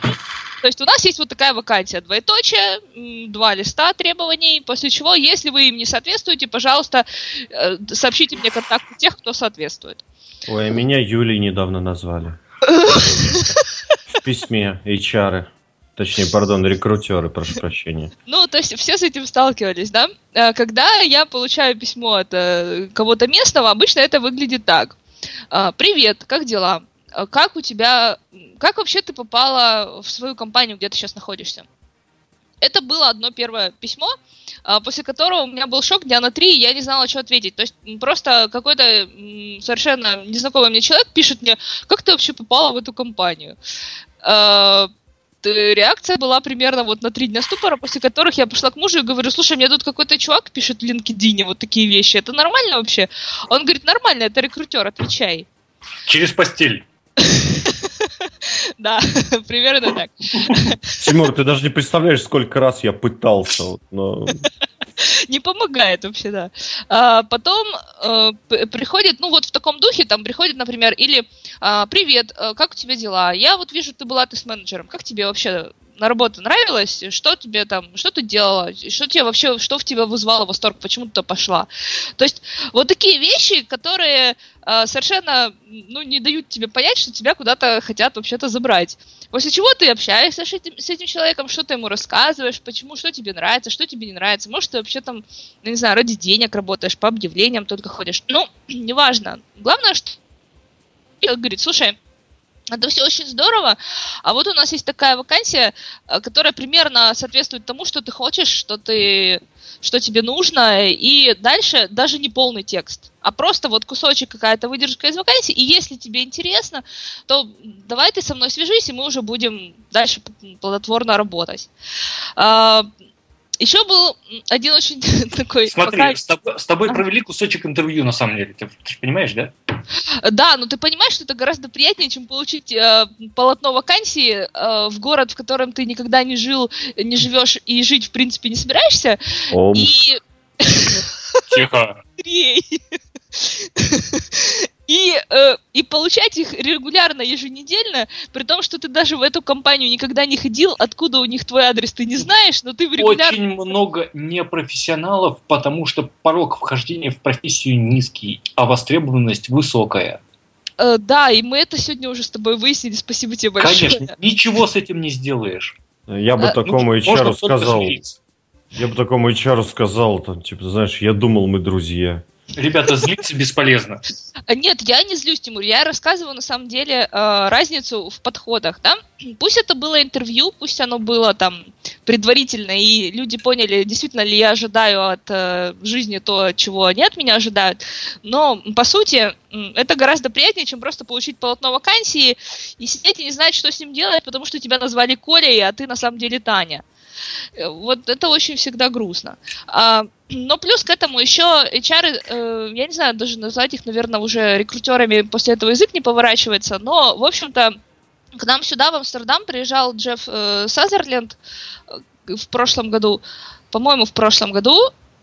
То есть у нас есть вот такая вакансия, двоеточие, два листа требований, после чего, если вы им не соответствуете, пожалуйста, э, сообщите мне контакты тех, кто соответствует. Ой, а меня Юлей недавно назвали. В письме HR. Точнее, пардон, рекрутеры, прошу прощения. Ну, то есть все с этим сталкивались, да? Э, Когда я получаю письмо от э, кого-то местного, обычно это выглядит так. А, Привет, как дела? А Как у тебя... Как вообще ты попала в свою компанию, где ты сейчас находишься? Это было одно первое письмо, а, после которого у меня был шок дня на три, и я не знала, что ответить. То есть просто какой-то совершенно незнакомый мне человек пишет мне, как ты вообще попала в эту компанию? А, реакция была примерно вот на три дня ступора, после которых я пошла к мужу и говорю, слушай, мне тут какой-то чувак пишет в LinkedIn вот такие вещи, это нормально вообще? Он говорит, нормально, это рекрутер, отвечай. Через постель. Да, примерно так. Тимур, ты даже не представляешь, сколько раз я пытался. но... Не помогает вообще, да. А, потом э, приходит, ну вот в таком духе, там приходит, например, или а, «Привет, э, как у тебя дела? Я вот вижу, ты была ты с менеджером. Как тебе вообще на работу нравилось? Что тебе там, что ты делала? Что тебе вообще, что в тебя вызвало восторг? Почему ты пошла?» То есть вот такие вещи, которые э, совершенно, ну, не дают тебе понять, что тебя куда-то хотят вообще-то забрать. После чего ты общаешься с этим, с этим человеком, что ты ему рассказываешь, почему, что тебе нравится, что тебе не нравится. Может, ты вообще там, ну, не знаю, ради денег работаешь, по объявлениям только ходишь. Ну, неважно. Главное, что говорит, слушай, это все очень здорово, а вот у нас есть такая вакансия, э, которая примерно соответствует тому, что ты хочешь, что ты что тебе нужно, и дальше даже не полный текст, а просто вот кусочек какая-то выдержка из вакансии, и если тебе интересно, то давай ты со мной свяжись, и мы уже будем дальше плодотворно работать. Еще был один очень такой... Смотри, вакансия- с тобой, с тобой провели кусочек интервью, на самом деле. Ты, ты же понимаешь, да? Да, но ты понимаешь, что это гораздо приятнее, чем получить э, полотно вакансии э, в город, в котором ты никогда не жил, не живешь и жить, в принципе, не собираешься. Ом. И Тихо. И, э, и получать их регулярно, еженедельно, при том, что ты даже в эту компанию никогда не ходил, откуда у них твой адрес ты не знаешь, но ты в регулярно... Очень много непрофессионалов, потому что порог вхождения в профессию низкий, а востребованность высокая. Э, да, и мы это сегодня уже с тобой выяснили, спасибо тебе большое. Конечно, ничего с этим не сделаешь. Я бы А, такому Ну, HR сказал, я бы такому HR сказал, там, типа, знаешь, я думал, мы друзья. Ребята, злиться бесполезно. А, Нет, я не злюсь, Тимур. Я рассказываю на самом деле э, разницу в подходах, да. Пусть это было интервью, пусть оно было там предварительно, и люди поняли, действительно ли я ожидаю от э, жизни то, чего они от меня ожидают. Но по сути это гораздо приятнее, чем просто получить полотно вакансии и сидеть и не знать, что с ним делать, потому что тебя назвали Колей, а ты на самом деле Таня. Э, Вот это очень всегда грустно. А, но плюс к этому еще HR, э, я не знаю, даже назвать их, наверное, уже рекрутерами после этого язык не поворачивается, но, в общем-то, к нам сюда, в Амстердам, приезжал Джефф э, Сазерленд в прошлом году, по-моему, в прошлом году,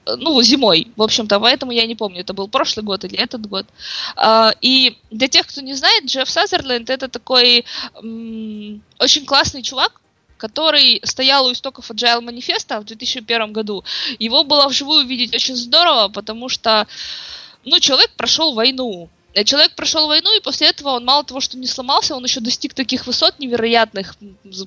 ну, зимой, в общем-то, поэтому я не помню, это был прошлый год или этот год. А, И для тех, кто не знает, Джефф Сазерленд это такой очень классный чувак, который стоял у истоков Agile манифеста в 2001 году. Его было вживую видеть очень здорово, потому что, ну, человек прошел войну. Э, человек прошел войну, и после этого он мало того, что не сломался, он еще достиг таких высот невероятных,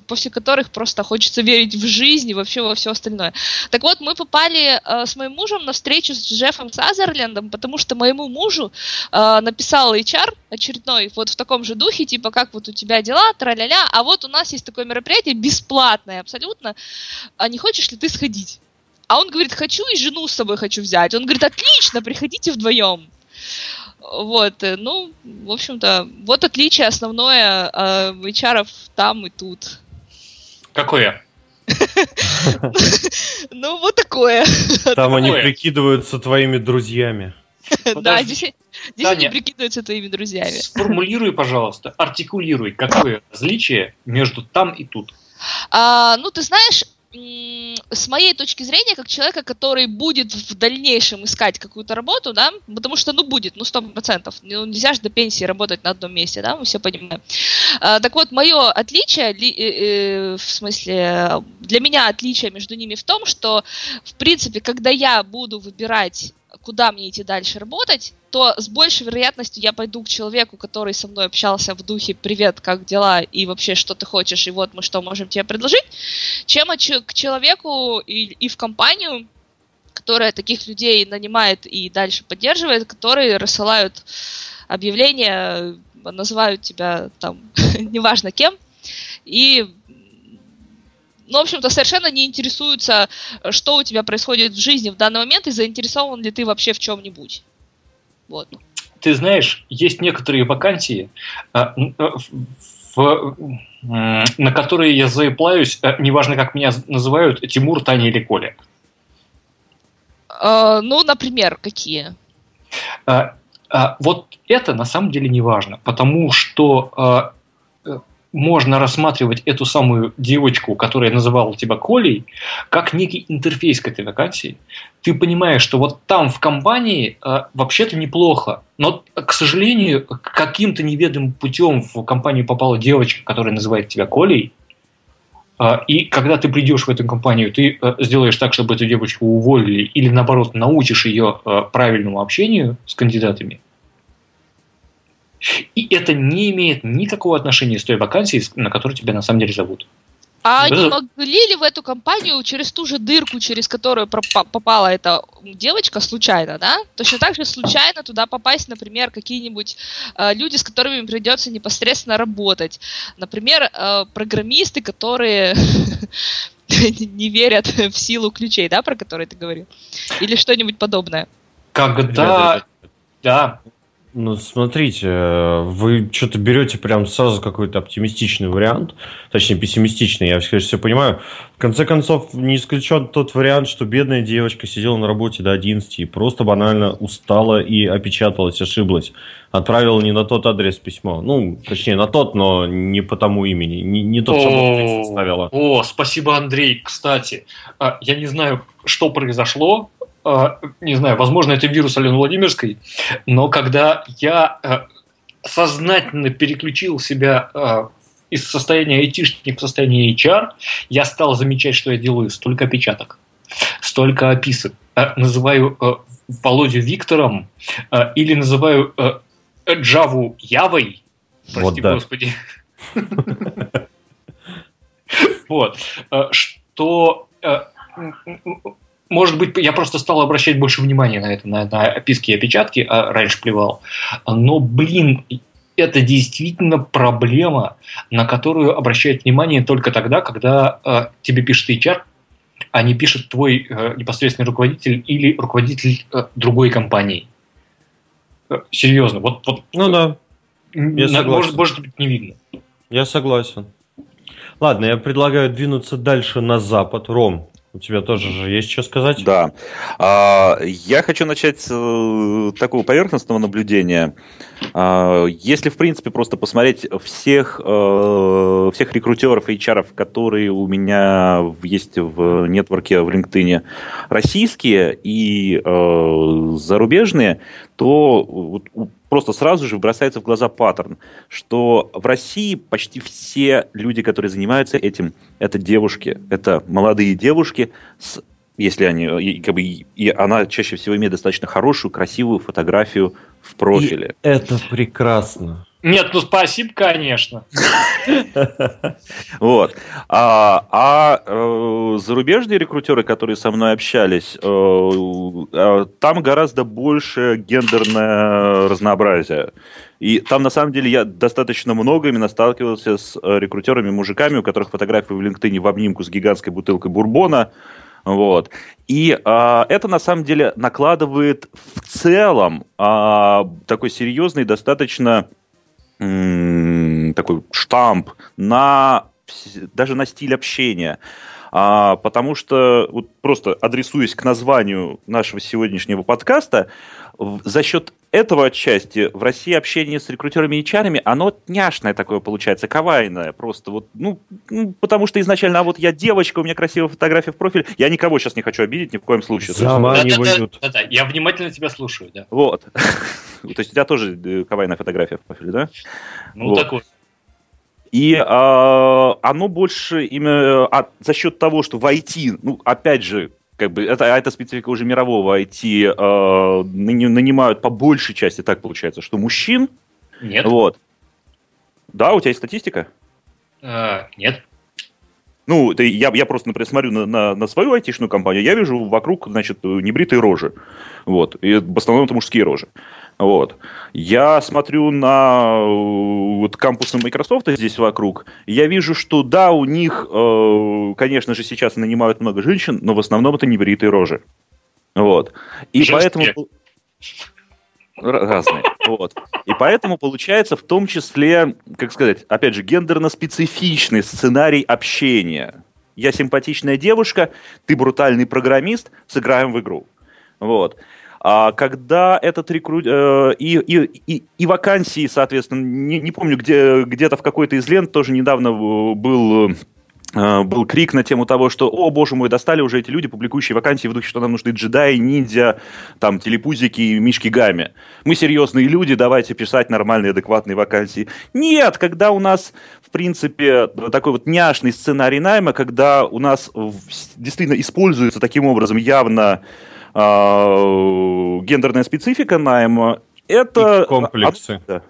после которых просто хочется верить в жизнь и вообще во все остальное. Так вот, мы попали э, с моим мужем на встречу с Джеффом Сазерлендом, потому что моему мужу э, написал HR очередной, вот в таком же духе, типа, как вот у тебя дела, тра-ля-ля, а вот у нас есть такое мероприятие, бесплатное абсолютно, а не хочешь ли ты сходить? А он говорит, хочу и жену с собой хочу взять. Он говорит, отлично, приходите вдвоем. Вот, э, ну, в общем-то, вот отличие основное э, HR там и тут. Какое? Ну, вот такое. Там они прикидываются твоими друзьями. Да, здесь они прикидываются твоими друзьями. Сформулируй, пожалуйста, артикулируй, какое различие между там и тут. А, ну, ты знаешь, с моей точки зрения, как человека, который будет в дальнейшем искать какую-то работу, да, потому что, ну, будет, ну, сто процентов, ну, нельзя же до пенсии работать на одном месте, да, мы все понимаем. А, так вот, мое отличие, ли, э, э, в смысле, для меня отличие между ними в том, что, в принципе, когда я буду выбирать куда мне идти дальше работать, то с большей вероятностью я пойду к человеку, который со мной общался в духе «Привет, как дела?» и вообще «Что ты хочешь?» и «Вот мы что можем тебе предложить», чем к человеку и, и в компанию, которая таких людей нанимает и дальше поддерживает, которые рассылают объявления, называют тебя там неважно кем, и ну, в общем-то, совершенно не интересуются, что у тебя происходит в жизни в данный момент и заинтересован ли ты вообще в чем-нибудь. Вот. Ты знаешь, есть некоторые вакансии, а, э, в, на которые я заеплаюсь, э, неважно, как меня называют, Тимур, Таня или Коля. Uh, ну, например, какие? Uh, uh, вот это на самом деле не важно, потому что можно рассматривать эту самую девочку, которая называла тебя Колей, как некий интерфейс к этой вакансии. Ты понимаешь, что вот там в компании э, вообще-то неплохо, но, к сожалению, каким-то неведомым путем в компанию попала девочка, которая называет тебя Колей, э, и когда ты придешь в эту компанию, ты э, сделаешь так, чтобы эту девочку уволили, или наоборот научишь ее э, правильному общению с кандидатами, и это не имеет никакого отношения с той вакансией, на которую тебя на самом деле зовут. А да. не могли ли в эту компанию через ту же дырку, через которую попала эта девочка случайно, да? Точно так же случайно туда попасть, например, какие-нибудь э, люди, с которыми придется непосредственно работать. Например, э, программисты, которые не верят в силу ключей, да, про которые ты говорил? Или что-нибудь подобное. Когда... Да, ну, смотрите, вы что-то берете прям сразу какой-то оптимистичный вариант, точнее, пессимистичный, я, конечно, все понимаю. В конце концов, не исключен тот вариант, что бедная девочка сидела на работе до 11 и просто банально устала и опечаталась, ошиблась. Отправила не на тот адрес письмо. Ну, точнее, на тот, но не по тому имени. Не, не тот, что составила. О, спасибо, Андрей. Кстати, а, я не знаю, что произошло, не знаю, возможно, это вирус Алены Владимирской, но когда я а, сознательно переключил себя а, из состояния айтишника в состояние HR, я стал замечать, что я делаю столько опечаток, столько описок. Называю Володю Виктором или называю Джаву Явой. Прости, вот да. господи. Вот. Что может быть, я просто стал обращать больше внимания на это, на, на описки и опечатки, а раньше плевал. Но, блин, это действительно проблема, на которую обращают внимание только тогда, когда э, тебе пишет HR, а не пишет твой э, непосредственный руководитель или руководитель э, другой компании. Э, серьезно, вот, вот ну да, я на, может, может быть не видно. Я согласен. Ладно, я предлагаю двинуться дальше на запад. Ром, у тебя тоже же есть что сказать? Да. А, я хочу начать с э, такого поверхностного наблюдения. А, если, в принципе, просто посмотреть всех, э, всех рекрутеров и HR, которые у меня есть в нетворке в LinkedIn, российские и э, зарубежные, то просто сразу же бросается в глаза паттерн, что в России почти все люди, которые занимаются этим, это девушки, это молодые девушки с если они, как бы, и она чаще всего имеет достаточно хорошую, красивую фотографию в профиле. И это прекрасно. Нет, ну спасибо, конечно. Вот. А, а э, зарубежные рекрутеры, которые со мной общались, э, э, там гораздо больше гендерное разнообразие. И там, на самом деле, я достаточно много именно сталкивался с рекрутерами-мужиками, у которых фотографии в LinkedIn в обнимку с гигантской бутылкой бурбона, вот. И а, это на самом деле накладывает в целом а, такой серьезный, достаточно такой штамп на даже на стиль общения. А, потому что, вот просто адресуясь к названию нашего сегодняшнего подкаста, за счет этого отчасти в России общение с рекрутерами и HR, оно няшное такое получается, кавайное просто. Вот, ну, ну, потому что изначально, а вот я девочка, у меня красивая фотография в профиле, я никого сейчас не хочу обидеть ни в коем случае. Заманивают. Да, да, да, да, я внимательно тебя слушаю, да. Вот. То есть у тебя тоже э, кавайная фотография в профиле, да? Ну, вот. такой. И э, оно больше именно а, за счет того, что в IT, ну, опять же, как бы это, это специфика уже мирового IT, э, нанимают по большей части, так получается, что мужчин. Нет. Вот. Да, у тебя есть статистика? А, нет. Ну, это я, я просто, например, смотрю на, на, на свою айтишную компанию, я вижу вокруг, значит, небритые рожи. Вот. И в основном это мужские рожи. Вот. Я смотрю на э, вот, кампусы Microsoft здесь вокруг, я вижу, что да, у них, э, конечно же, сейчас нанимают много женщин, но в основном это небритые рожи. Вот. И Жесткие. поэтому... Разные. Вот. И поэтому получается в том числе, как сказать, опять же, гендерно-специфичный сценарий общения. Я симпатичная девушка, ты брутальный программист, сыграем в игру. Вот. А когда этот рекрут... Э, и, и, и, и вакансии, соответственно, не, не помню, где, где-то в какой-то из лент тоже недавно был э, был крик на тему того, что, о, боже мой, достали уже эти люди, публикующие вакансии в духе, что нам нужны джедаи, ниндзя, там, телепузики и мишки гами. Мы серьезные люди, давайте писать нормальные, адекватные вакансии. Нет, когда у нас, в принципе, такой вот няшный сценарий найма, когда у нас действительно используется таким образом явно гендерная специфика найма, это... И комплексы. Да.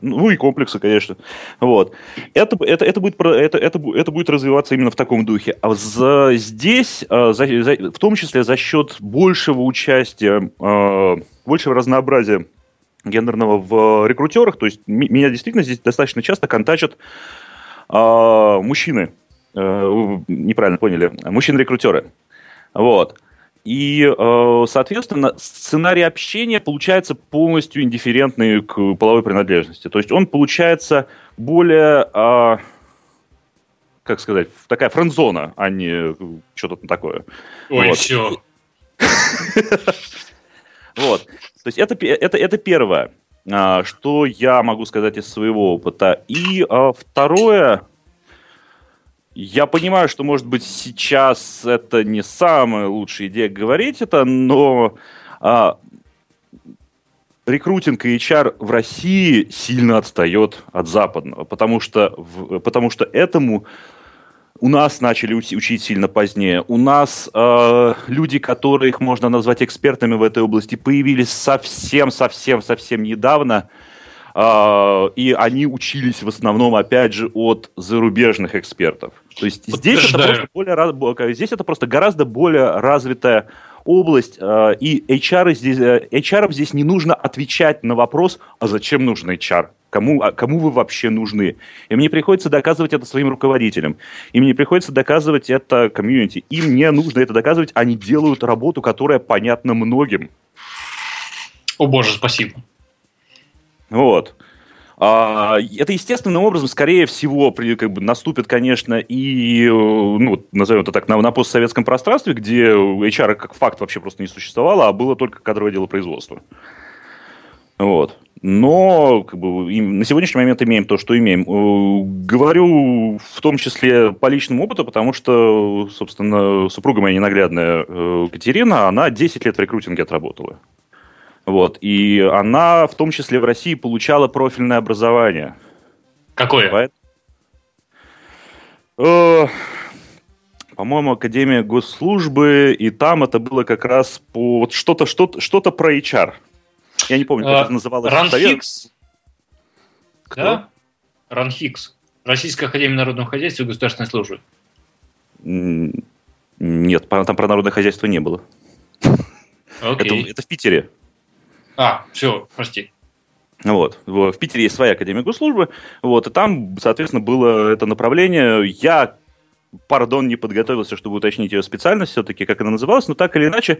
Ну и комплексы, конечно. Вот. Это, это, это, будет, это, это, это будет развиваться именно в таком духе. А за, здесь, а, за, за, в том числе за счет большего участия, а, большего разнообразия гендерного в рекрутерах, то есть меня действительно здесь достаточно часто контачат мужчины, э, неправильно поняли, мужчины-рекрутеры. Вот. И, э, соответственно, сценарий общения получается полностью индифферентный к половой принадлежности. То есть он получается более, э, как сказать, такая френдзона, а не что-то такое. Ой, вот. все. Вот. То есть это, это, это первое, а, что я могу сказать из своего опыта. И второе, я понимаю, что, может быть, сейчас это не самая лучшая идея говорить это, но а, рекрутинг и HR в России сильно отстает от западного, потому что, в, потому что этому у нас начали учить сильно позднее. У нас э, люди, которых можно назвать экспертами в этой области, появились совсем-совсем-совсем недавно. А, и они учились в основном, опять же, от зарубежных экспертов. То есть здесь это, просто более, здесь это просто гораздо более развитая область, а, и HR здесь, HR э, здесь не нужно отвечать на вопрос, а зачем нужен HR? Кому, а кому вы вообще нужны? И мне приходится доказывать это своим руководителям. И мне приходится доказывать это комьюнити. Им не нужно это доказывать, они делают работу, которая понятна многим. О боже, спасибо. Вот. А, это естественным образом, скорее всего, при, как бы, наступит, конечно, и, ну, назовем это так, на, на постсоветском пространстве, где HR как факт вообще просто не существовало, а было только кадровое дело производства. Вот. Но как бы, на сегодняшний момент имеем то, что имеем. Э, говорю в том числе по личному опыту, потому что, собственно, супруга моя ненаглядная э, Катерина, она 10 лет в рекрутинге отработала. Вот. И она, в том числе в России, получала профильное образование. Какое? Поэтому... Э, По-моему, Академия госслужбы, и там это было как раз по вот что-то что-то что-то про HR. Я не помню, как а, это называлось. Ранхикс. Да? Ранхикс. Российская Академия Народного Хозяйства и Государственной Службы. Нет, там про народное хозяйство не было. Это, это в Питере. А, все, прости. Вот. В Питере есть своя Академия госслужбы, вот, и там, соответственно, было это направление. Я, пардон, не подготовился, чтобы уточнить ее специальность все-таки, как она называлась, но так или иначе,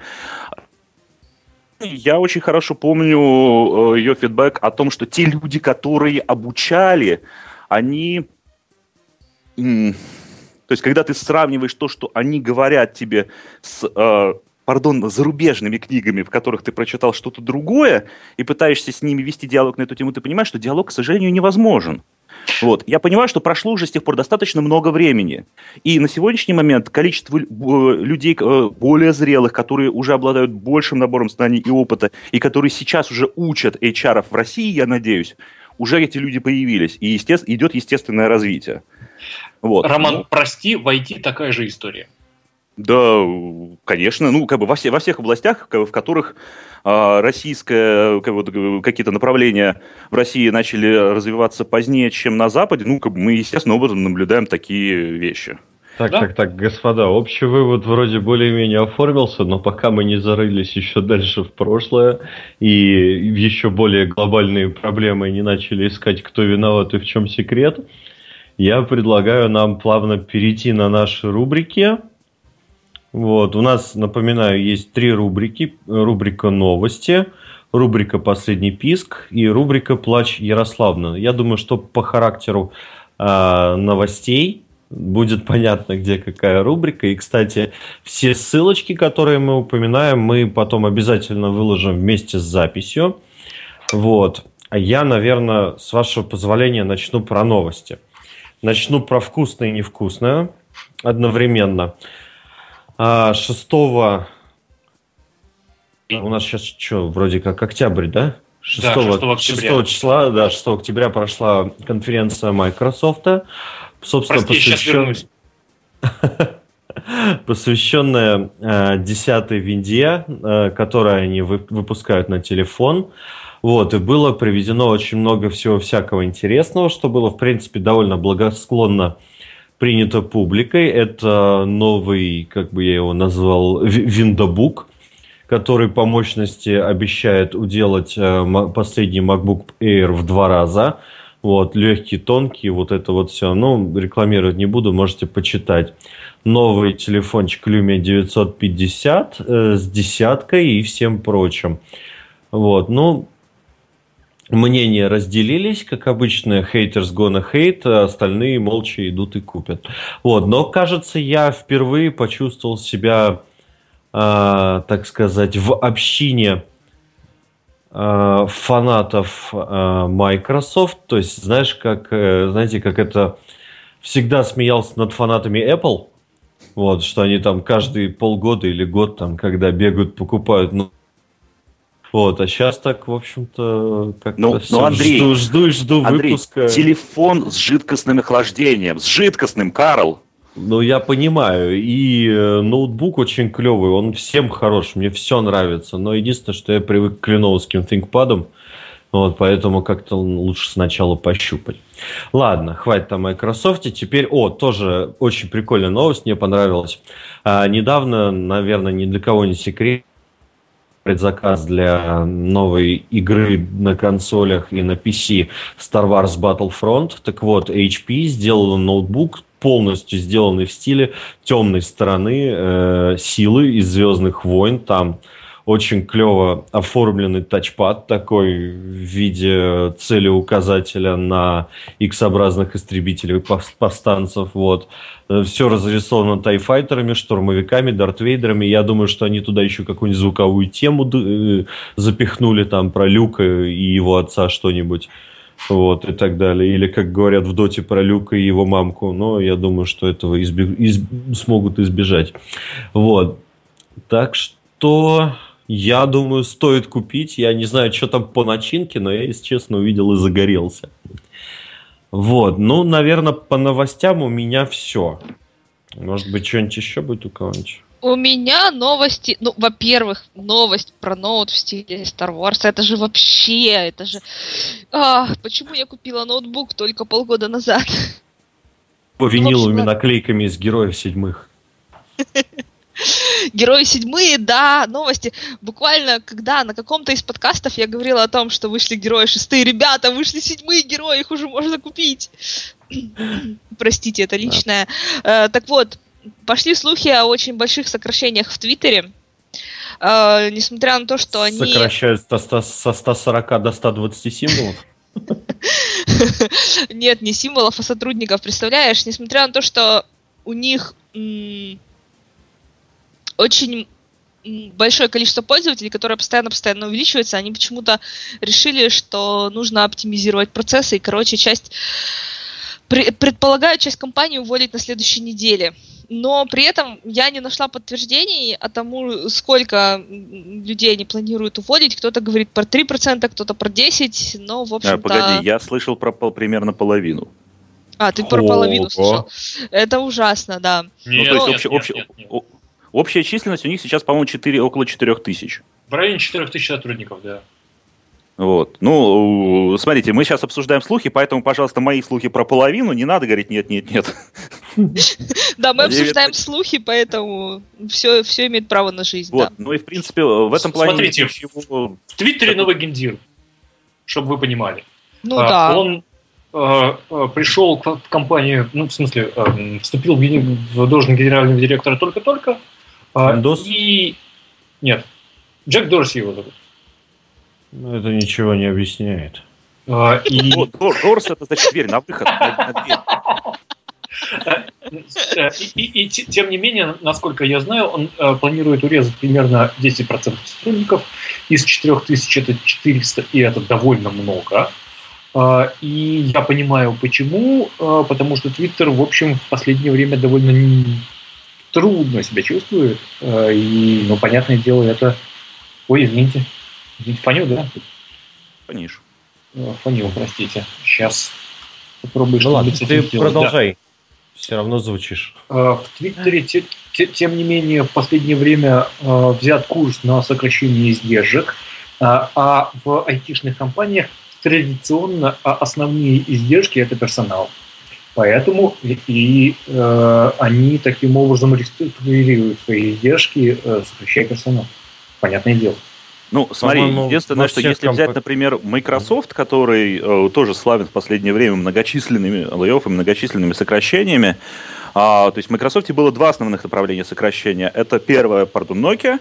я очень хорошо помню э, ее фидбэк о том, что те люди, которые обучали, они... То есть, когда ты сравниваешь то, что они говорят тебе с, э, пардон, зарубежными книгами, в которых ты прочитал что-то другое, и пытаешься с ними вести диалог на эту тему, ты понимаешь, что диалог, к сожалению, невозможен. Вот. Я понимаю, что прошло уже с тех пор достаточно много времени. И на сегодняшний момент количество э, людей э, более зрелых, которые уже обладают большим набором знаний и опыта, и которые сейчас уже учат HR в России, я надеюсь, уже эти люди появились. И естественно, идет естественное развитие. Вот. Роман, прости, в IT такая же история. Да, конечно, ну, как бы во, все, во всех областях, в которых э, российское, как, вот, какие-то направления в России начали развиваться позднее, чем на Западе, ну, как бы мы, естественно, образом наблюдаем такие вещи. Так, да? так, так, господа, общий вывод вроде более-менее оформился, но пока мы не зарылись еще дальше в прошлое и еще более глобальные проблемы не начали искать, кто виноват и в чем секрет, я предлагаю нам плавно перейти на наши рубрики. Вот, у нас, напоминаю, есть три рубрики. Рубрика «Новости», рубрика «Последний писк» и рубрика «Плач Ярославна». Я думаю, что по характеру э, новостей будет понятно, где какая рубрика. И, кстати, все ссылочки, которые мы упоминаем, мы потом обязательно выложим вместе с записью. Вот. А я, наверное, с вашего позволения начну про новости. Начну про вкусное и невкусное одновременно. 6 а, у нас сейчас что, вроде как октябрь, да? 6, да, 6, 6 числа, да, 6 октября прошла конференция Microsoft. Собственно, Прости, посвящен... посвященная э, 10 винде, э, которую они вы, выпускают на телефон. Вот, и было приведено очень много всего всякого интересного, что было, в принципе, довольно благосклонно принято публикой. Это новый, как бы я его назвал, виндобук, который по мощности обещает уделать э, последний MacBook Air в два раза. Вот, легкий, тонкий, вот это вот все. Ну, рекламировать не буду, можете почитать. Новый телефончик Lumia 950 э, с десяткой и всем прочим. Вот, ну, мнения разделились, как обычно, haters gonna hate, а остальные молча идут и купят. Вот, но, кажется, я впервые почувствовал себя, э, так сказать, в общине э, фанатов э, Microsoft. То есть, знаешь, как, э, знаете, как это всегда смеялся над фанатами Apple, вот, что они там каждые полгода или год, там, когда бегают, покупают ну, вот, а сейчас так, в общем-то, как ну, ну, Андрей, жду, жду, жду Андрей, выпуска. телефон с жидкостным охлаждением, с жидкостным, Карл. Ну, я понимаю. И э, ноутбук очень клевый, он всем хорош, мне все нравится. Но единственное, что я привык к леновским ThinkPad, вот, поэтому как-то лучше сначала пощупать. Ладно, хватит о Microsoft. Теперь, о, тоже очень прикольная новость, мне понравилась. А, недавно, наверное, ни для кого не секрет, предзаказ для новой игры на консолях и на PC Star Wars Battlefront. Так вот, HP сделала ноутбук, полностью сделанный в стиле темной стороны э, силы из Звездных войн. Там очень клево оформленный тачпад такой в виде целеуказателя на X-образных истребителей повстанцев. Вот. Все разрисовано тайфайтерами, штурмовиками, дартвейдерами. Я думаю, что они туда еще какую-нибудь звуковую тему э, запихнули там про Люка и его отца что-нибудь. Вот, и так далее. Или, как говорят в Доте про Люка и его мамку. Но я думаю, что этого изби- из- смогут избежать. Вот. Так что я думаю, стоит купить. Я не знаю, что там по начинке, но я, если честно, увидел и загорелся. Вот, ну, наверное, по новостям у меня все. Может быть, что-нибудь еще будет у кого-нибудь? У меня новости, ну, во-первых, новость про ноут в стиле Star Wars, это же вообще, это же... А, почему я купила ноутбук только полгода назад? По виниловыми ну, наклейками из героев седьмых. Герои седьмые, да, новости. Буквально, когда на каком-то из подкастов я говорила о том, что вышли герои шестые, ребята, вышли седьмые герои, их уже можно купить. Простите, это личное. Да. Э, так вот, пошли слухи о очень больших сокращениях в Твиттере. Э, несмотря на то, что они... Сокращают со 140 до 120 символов? Нет, не символов, а сотрудников. Представляешь, несмотря на то, что у них очень большое количество пользователей, которое постоянно-постоянно увеличивается, они почему-то решили, что нужно оптимизировать процессы, и, короче, часть предполагают часть компании уволить на следующей неделе. Но при этом я не нашла подтверждений о тому, сколько людей они планируют уволить. Кто-то говорит про 3%, кто-то про 10%, но, в общем-то... А, погоди, я слышал про пол, примерно половину. А, ты про половину слышал. Это ужасно, да. Нет, ну, то есть нет, общ, нет, нет, нет. Общая численность у них сейчас, по-моему, 4, около 4 тысяч. В районе 4 тысяч сотрудников, да. Вот. Ну, смотрите, мы сейчас обсуждаем слухи, поэтому, пожалуйста, мои слухи про половину не надо говорить нет, нет, нет. Да, мы обсуждаем слухи, поэтому все, все имеет право на жизнь. Вот. Ну и, в принципе, в этом плане... Смотрите, в Твиттере новый гендир, чтобы вы понимали. Ну а, да. Он а, а, пришел в компанию, ну, в смысле, вступил в должность генерального директора только-только. И... Нет, Джек Дорси его зовут. Ну, это ничего не объясняет. А, и... Дорс это значит дверь на выход. И, и, и тем не менее, насколько я знаю, он э, планирует урезать примерно 10% сотрудников. Из 4000 это 400, и это довольно много. Э, и я понимаю, почему. Э, потому что Твиттер, в общем, в последнее время довольно трудно себя чувствует. Э, и, ну, понятное дело, это... Ой, извините. Фанил, да? Фаниш. Фанил, простите. Сейчас попробую ну ладно, ты продолжай. Да. Все равно звучишь. А, в Твиттере, те, те, тем не менее, в последнее время э, взят курс на сокращение издержек, э, а в айтишных компаниях традиционно основные издержки – это персонал. Поэтому и, и э, они таким образом реструктурируют свои издержки, э, сокращая персонал. Понятное дело. Ну, смотри, единственное, что если комп... взять, например, Microsoft, который э, тоже славен в последнее время многочисленными лей многочисленными сокращениями, а, то есть в Microsoft было два основных направления сокращения. Это первое, пардон, Nokia,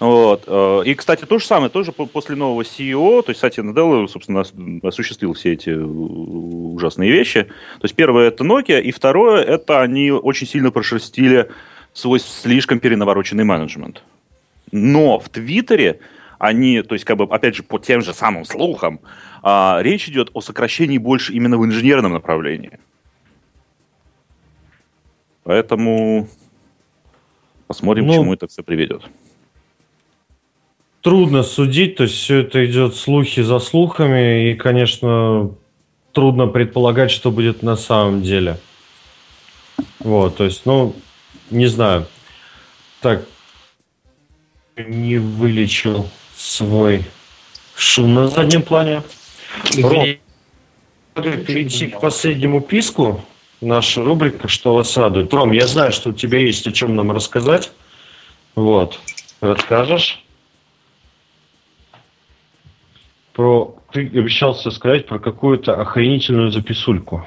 вот. Э, и, кстати, то же самое, тоже после нового CEO, то есть Сатья Наделла, собственно, осуществил все эти э, ужасные вещи. То есть первое это Nokia, и второе это они очень сильно прошерстили свой слишком перенавороченный менеджмент. Но в Твиттере они, то есть, как бы, опять же, по тем же самым слухам, а, речь идет о сокращении больше именно в инженерном направлении. Поэтому посмотрим, ну, к чему это все приведет. Трудно судить, то есть все это идет слухи за слухами, и, конечно, трудно предполагать, что будет на самом деле. Вот, то есть, ну, не знаю. Так, не вылечил свой шум на заднем плане. перейти к последнему писку. Наша рубрика «Что вас радует». Ром, я знаю, что у тебя есть о чем нам рассказать. Вот. Расскажешь? Про... Ты обещался сказать про какую-то охренительную записульку.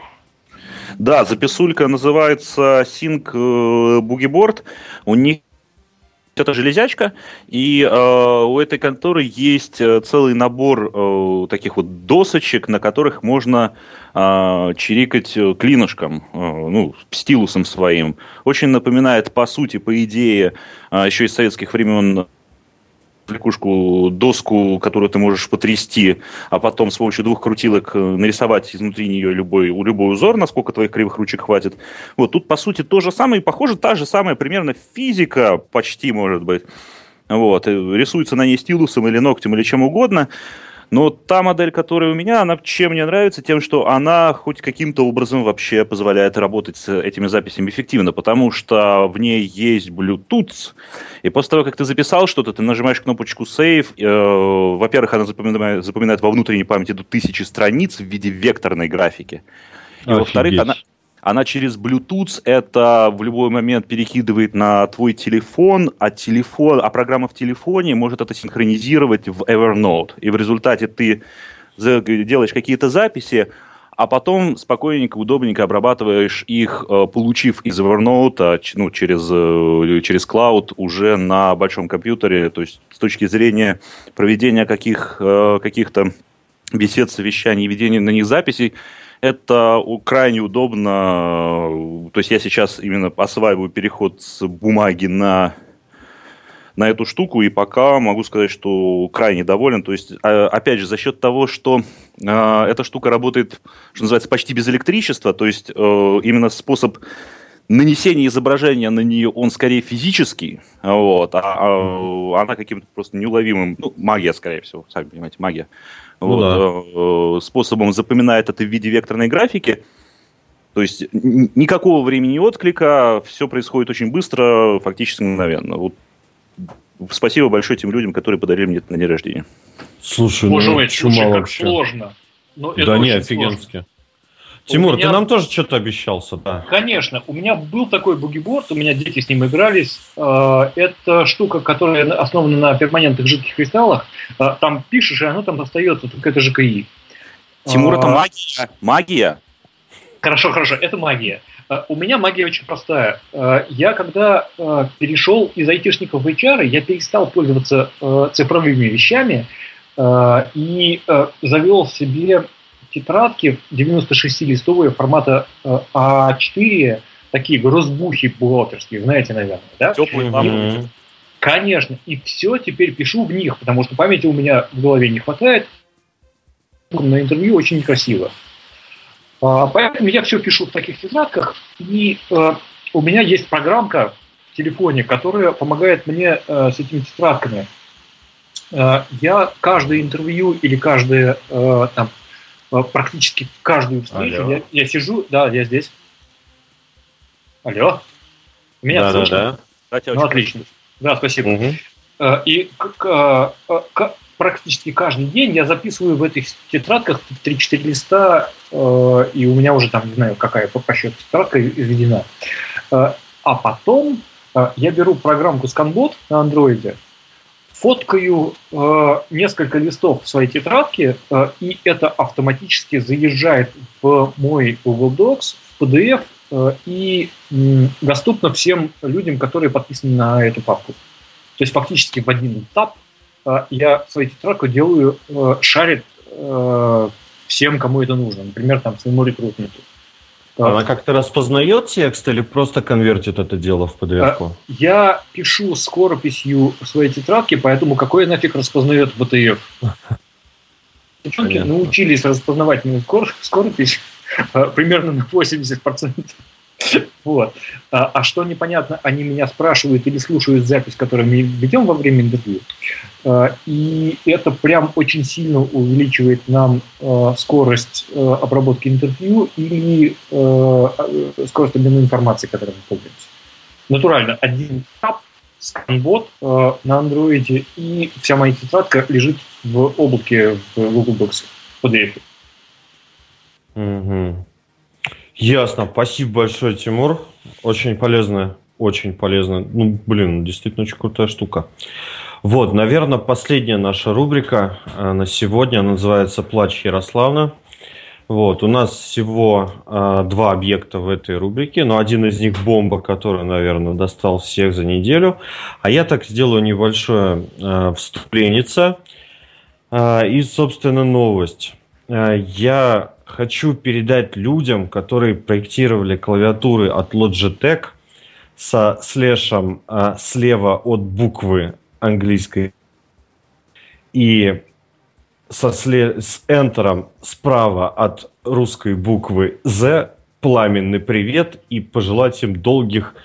Да, записулька называется Sync э, Boogieboard. У них это железячка, и э, у этой конторы есть э, целый набор э, таких вот досочек, на которых можно э, чирикать э, клинышком, э, ну, стилусом своим. Очень напоминает, по сути, по идее, э, еще из советских времен кликушку, доску, которую ты можешь потрясти, а потом с помощью двух крутилок э, нарисовать изнутри нее любой, любой узор, насколько твоих кривых ручек хватит. Вот тут, по сути, то же самое, и похоже, та же самая примерно физика, почти, может быть. Вот, рисуется на ней стилусом или ногтем или чем угодно. Но та модель, которая у меня, она чем мне нравится? Тем, что она хоть каким-то образом вообще позволяет работать с этими записями эффективно, потому что в ней есть Bluetooth, и после того, как ты записал что-то, ты нажимаешь кнопочку Save, э, во-первых, она запоминает, запоминает во внутренней памяти до тысячи страниц в виде векторной графики, и во-вторых, она, она через Bluetooth это в любой момент перекидывает на твой телефон, а телефон, а программа в телефоне может это синхронизировать в Evernote. И в результате ты делаешь какие-то записи, а потом спокойненько, удобненько обрабатываешь их, э, получив из Evernote ну, через, э, через клауд уже на большом компьютере. То есть с точки зрения проведения каких, э, каких-то бесед, совещаний, ведения на них записей, это крайне удобно. То есть я сейчас именно осваиваю переход с бумаги на на эту штуку, и пока могу сказать, что крайне доволен. То есть, а, опять же, за счет того, что э, эта штука работает, что называется, почти без электричества, то есть э, именно способ нанесения изображения на нее, он скорее физический, вот, а, а она каким-то просто неуловимым, ну, магия, скорее всего, сами понимаете, магия, ну, вот, да. Э, способом запоминает это в виде векторной графики. То есть никакого времени отклика, все происходит очень быстро, фактически мгновенно. Вот, спасибо большое тем людям, которые подарили мне это на день рождения. Слушай, Боже ну, мой, слушай, как сложно. Ну, да не, офигенски. Сложно. Тимур, меня... ты нам тоже что-то обещался, да? Конечно. У меня был такой бугиборд, у меня дети с ним игрались. Э, это штука, которая основана на перманентных жидких кристаллах. Э, там пишешь, и оно там остается, только это ЖКИ. Тимур, это э, магия. Магия. Хорошо, хорошо, это магия. У меня магия очень простая. Я когда перешел из айтишников в HR, я перестал пользоваться цифровыми вещами и завел себе тетрадки 96-листовые формата э, А4, такие грозбухи бухгалтерские, знаете, наверное, да? Теплые mm-hmm. Конечно. И все теперь пишу в них, потому что памяти у меня в голове не хватает. На интервью очень некрасиво. А, поэтому я все пишу в таких тетрадках. И э, у меня есть программка в телефоне, которая помогает мне э, с этими тетрадками. Я каждое интервью или каждое там, практически каждую встречу я, я сижу, да, я здесь. Алло. Меня да, слышно? Да, да. Ну, отлично. Да, спасибо. Угу. И к, к, практически каждый день я записываю в этих тетрадках 3-4 листа, и у меня уже там, не знаю, какая по, по счету тетрадка изведена. А потом я беру программку ScanBot на андроиде, фоткаю э, несколько листов в своей тетрадке, э, и это автоматически заезжает в мой Google Docs, в PDF, э, и э, доступно всем людям, которые подписаны на эту папку. То есть фактически в один этап э, я свою тетрадку делаю, э, шарит э, всем, кому это нужно, например, там своему рекрутменту. Она как-то распознает текст или просто конвертит это дело в PDF? А, я пишу скорописью в своей тетрадке, поэтому какой нафиг распознает PDF? Девчонки научились распознавать мою скоропись а, примерно на 80%. Вот. А, а что непонятно, они меня спрашивают или слушают запись, которую мы ведем во время интервью. А, и это прям очень сильно увеличивает нам а, скорость а, обработки интервью или а, скорость обмена информации, которой мы пользуемся. Натурально, один тап, сканбот а, на андроиде, и вся моя тетрадка лежит в облаке в Google Docs PDF. Угу. Ясно. Спасибо большое, Тимур. Очень полезно. Очень полезно. Ну, блин, действительно очень крутая штука. Вот, наверное, последняя наша рубрика э, на сегодня называется «Плач Ярославна». Вот, у нас всего э, два объекта в этой рубрике, но один из них бомба, который, наверное, достал всех за неделю. А я так сделаю небольшое э, вступление э, и, собственно, новость. Э, я хочу передать людям, которые проектировали клавиатуры от Logitech со слэшем а, слева от буквы английской и со сле... с энтером справа от русской буквы Z пламенный привет и пожелать им долгих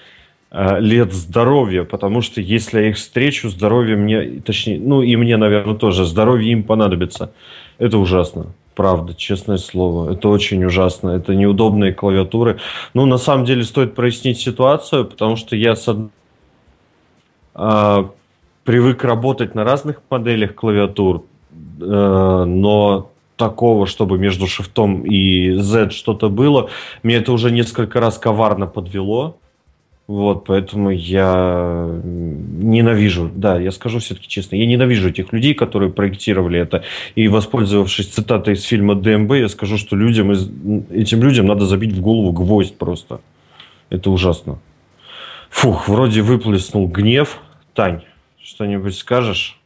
э, лет здоровья, потому что если я их встречу, здоровье мне, точнее, ну и мне, наверное, тоже, здоровье им понадобится. Это ужасно. Правда, честное слово. Это очень ужасно. Это неудобные клавиатуры. Ну, на самом деле, стоит прояснить ситуацию, потому что я с од... а, привык работать на разных моделях клавиатур, а, но такого, чтобы между шифтом и Z что-то было, мне это уже несколько раз коварно подвело. Вот, поэтому я ненавижу, да, я скажу все-таки честно, я ненавижу этих людей, которые проектировали это. И воспользовавшись цитатой из фильма ДМБ, я скажу, что людям, этим людям надо забить в голову гвоздь просто. Это ужасно. Фух, вроде выплеснул гнев. Тань, что-нибудь скажешь?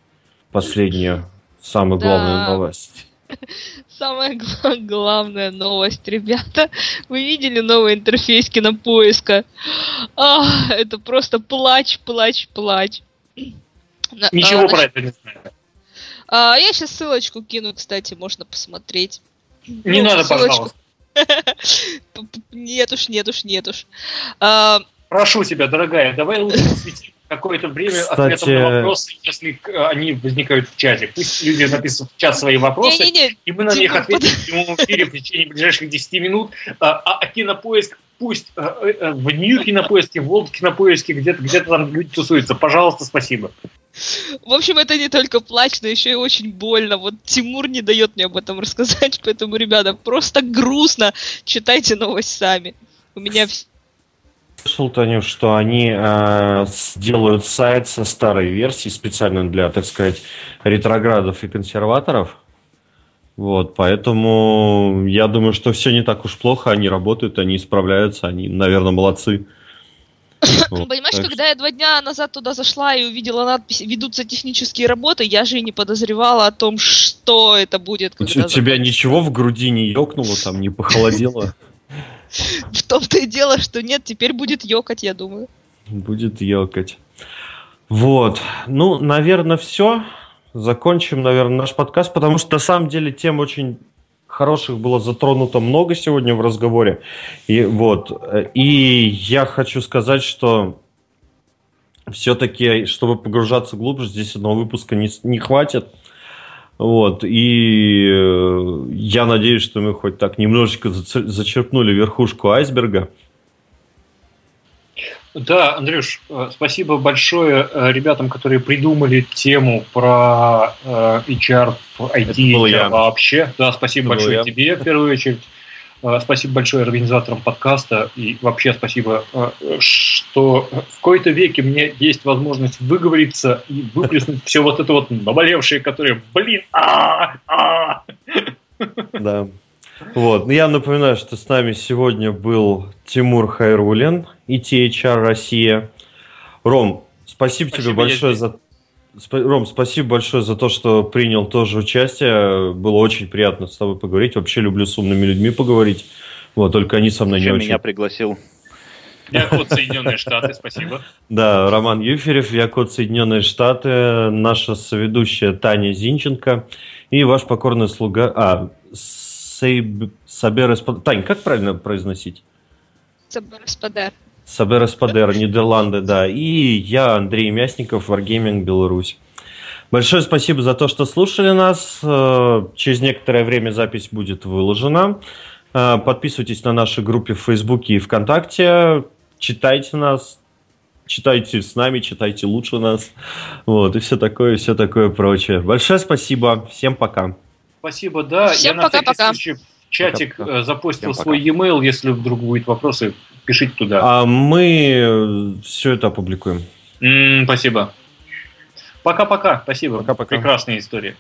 Последнюю, самую главную да. новость. Самая главная новость, ребята. Вы видели новый интерфейс кинопоиска? А, это просто плач, плач, плач. Ничего а, про это не знаю. А, я сейчас ссылочку кину, кстати, можно посмотреть. Не ну, надо, ссылочку. пожалуйста. Нет уж, нет уж, нет уж. А, Прошу тебя, дорогая, давай лучше посвятим какое-то время Кстати... ответом на вопросы, если они возникают в чате. Пусть люди написывают в чат свои вопросы, не, не, не. и мы на них ответим в прямом эфире в течение ближайших 10 минут. А, а, кинопоиск пусть а, а, в Нью кинопоиске, в Волт кинопоиске, где-то где там люди тусуются. Пожалуйста, спасибо. В общем, это не только плач, но еще и очень больно. Вот Тимур не дает мне об этом рассказать, поэтому, ребята, просто грустно. Читайте новость сами. У меня слышал, Танюш, что они э, сделают сайт со старой версией специально для, так сказать, ретроградов и консерваторов. Вот, поэтому я думаю, что все не так уж плохо, они работают, они справляются, они, наверное, молодцы. Вот, Понимаешь, так... когда я два дня назад туда зашла и увидела надпись «Ведутся технические работы», я же и не подозревала о том, что это будет. У тебя ничего в груди не ёкнуло, там не похолодело? В том-то и дело, что нет, теперь будет ёкать, я думаю. Будет ёкать. Вот. Ну, наверное, все. Закончим, наверное, наш подкаст, потому что на самом деле тем очень хороших было затронуто много сегодня в разговоре. И вот. И я хочу сказать, что все-таки, чтобы погружаться глубже, здесь одного выпуска не, не хватит. Вот, и э, я надеюсь, что мы хоть так немножечко зачерпнули верхушку айсберга. Да, Андрюш, э, спасибо большое э, ребятам, которые придумали тему про HR IT вообще. Да, спасибо Это большое тебе в первую очередь. Э, спасибо большое организаторам подкаста и вообще спасибо, э, что в какой-то веке мне есть возможность выговориться и выплеснуть все вот это вот наболевшее, которое, блин, а, а. Да. Вот. Ну, я напоминаю, что с нами сегодня был Тимур Хайрулин, ITHR Россия. Ром, спасибо, спасибо тебе большое за Ром, спасибо большое за то, что принял тоже участие. Было очень приятно с тобой поговорить. Вообще люблю с умными людьми поговорить. Вот, только они со мной Зачем не очень... меня пригласил? Я код Соединенные Штаты, спасибо. Да, Роман Юферев, я код Соединенные Штаты, наша соведущая Таня Зинченко и ваш покорный слуга... А, Сейб... Сабер Тань, как правильно произносить? Сабер Эспадер. Сабер Эспадер, Нидерланды, да. И я, Андрей Мясников, Wargaming, Беларусь. Большое спасибо за то, что слушали нас. Э, через некоторое время запись будет выложена. Э, подписывайтесь на наши группы в Фейсбуке и ВКонтакте. Читайте нас, читайте с нами, читайте лучше нас. Вот, и все такое, все такое прочее. Большое спасибо. Всем пока. Спасибо, да. Всем Я пока, на всякий случай чатик пока, пока. запустил Всем свой пока. e-mail. Если вдруг будут вопросы, пишите туда. А мы все это опубликуем. М-м, спасибо. Пока-пока. Спасибо. Пока-пока. Прекрасная история.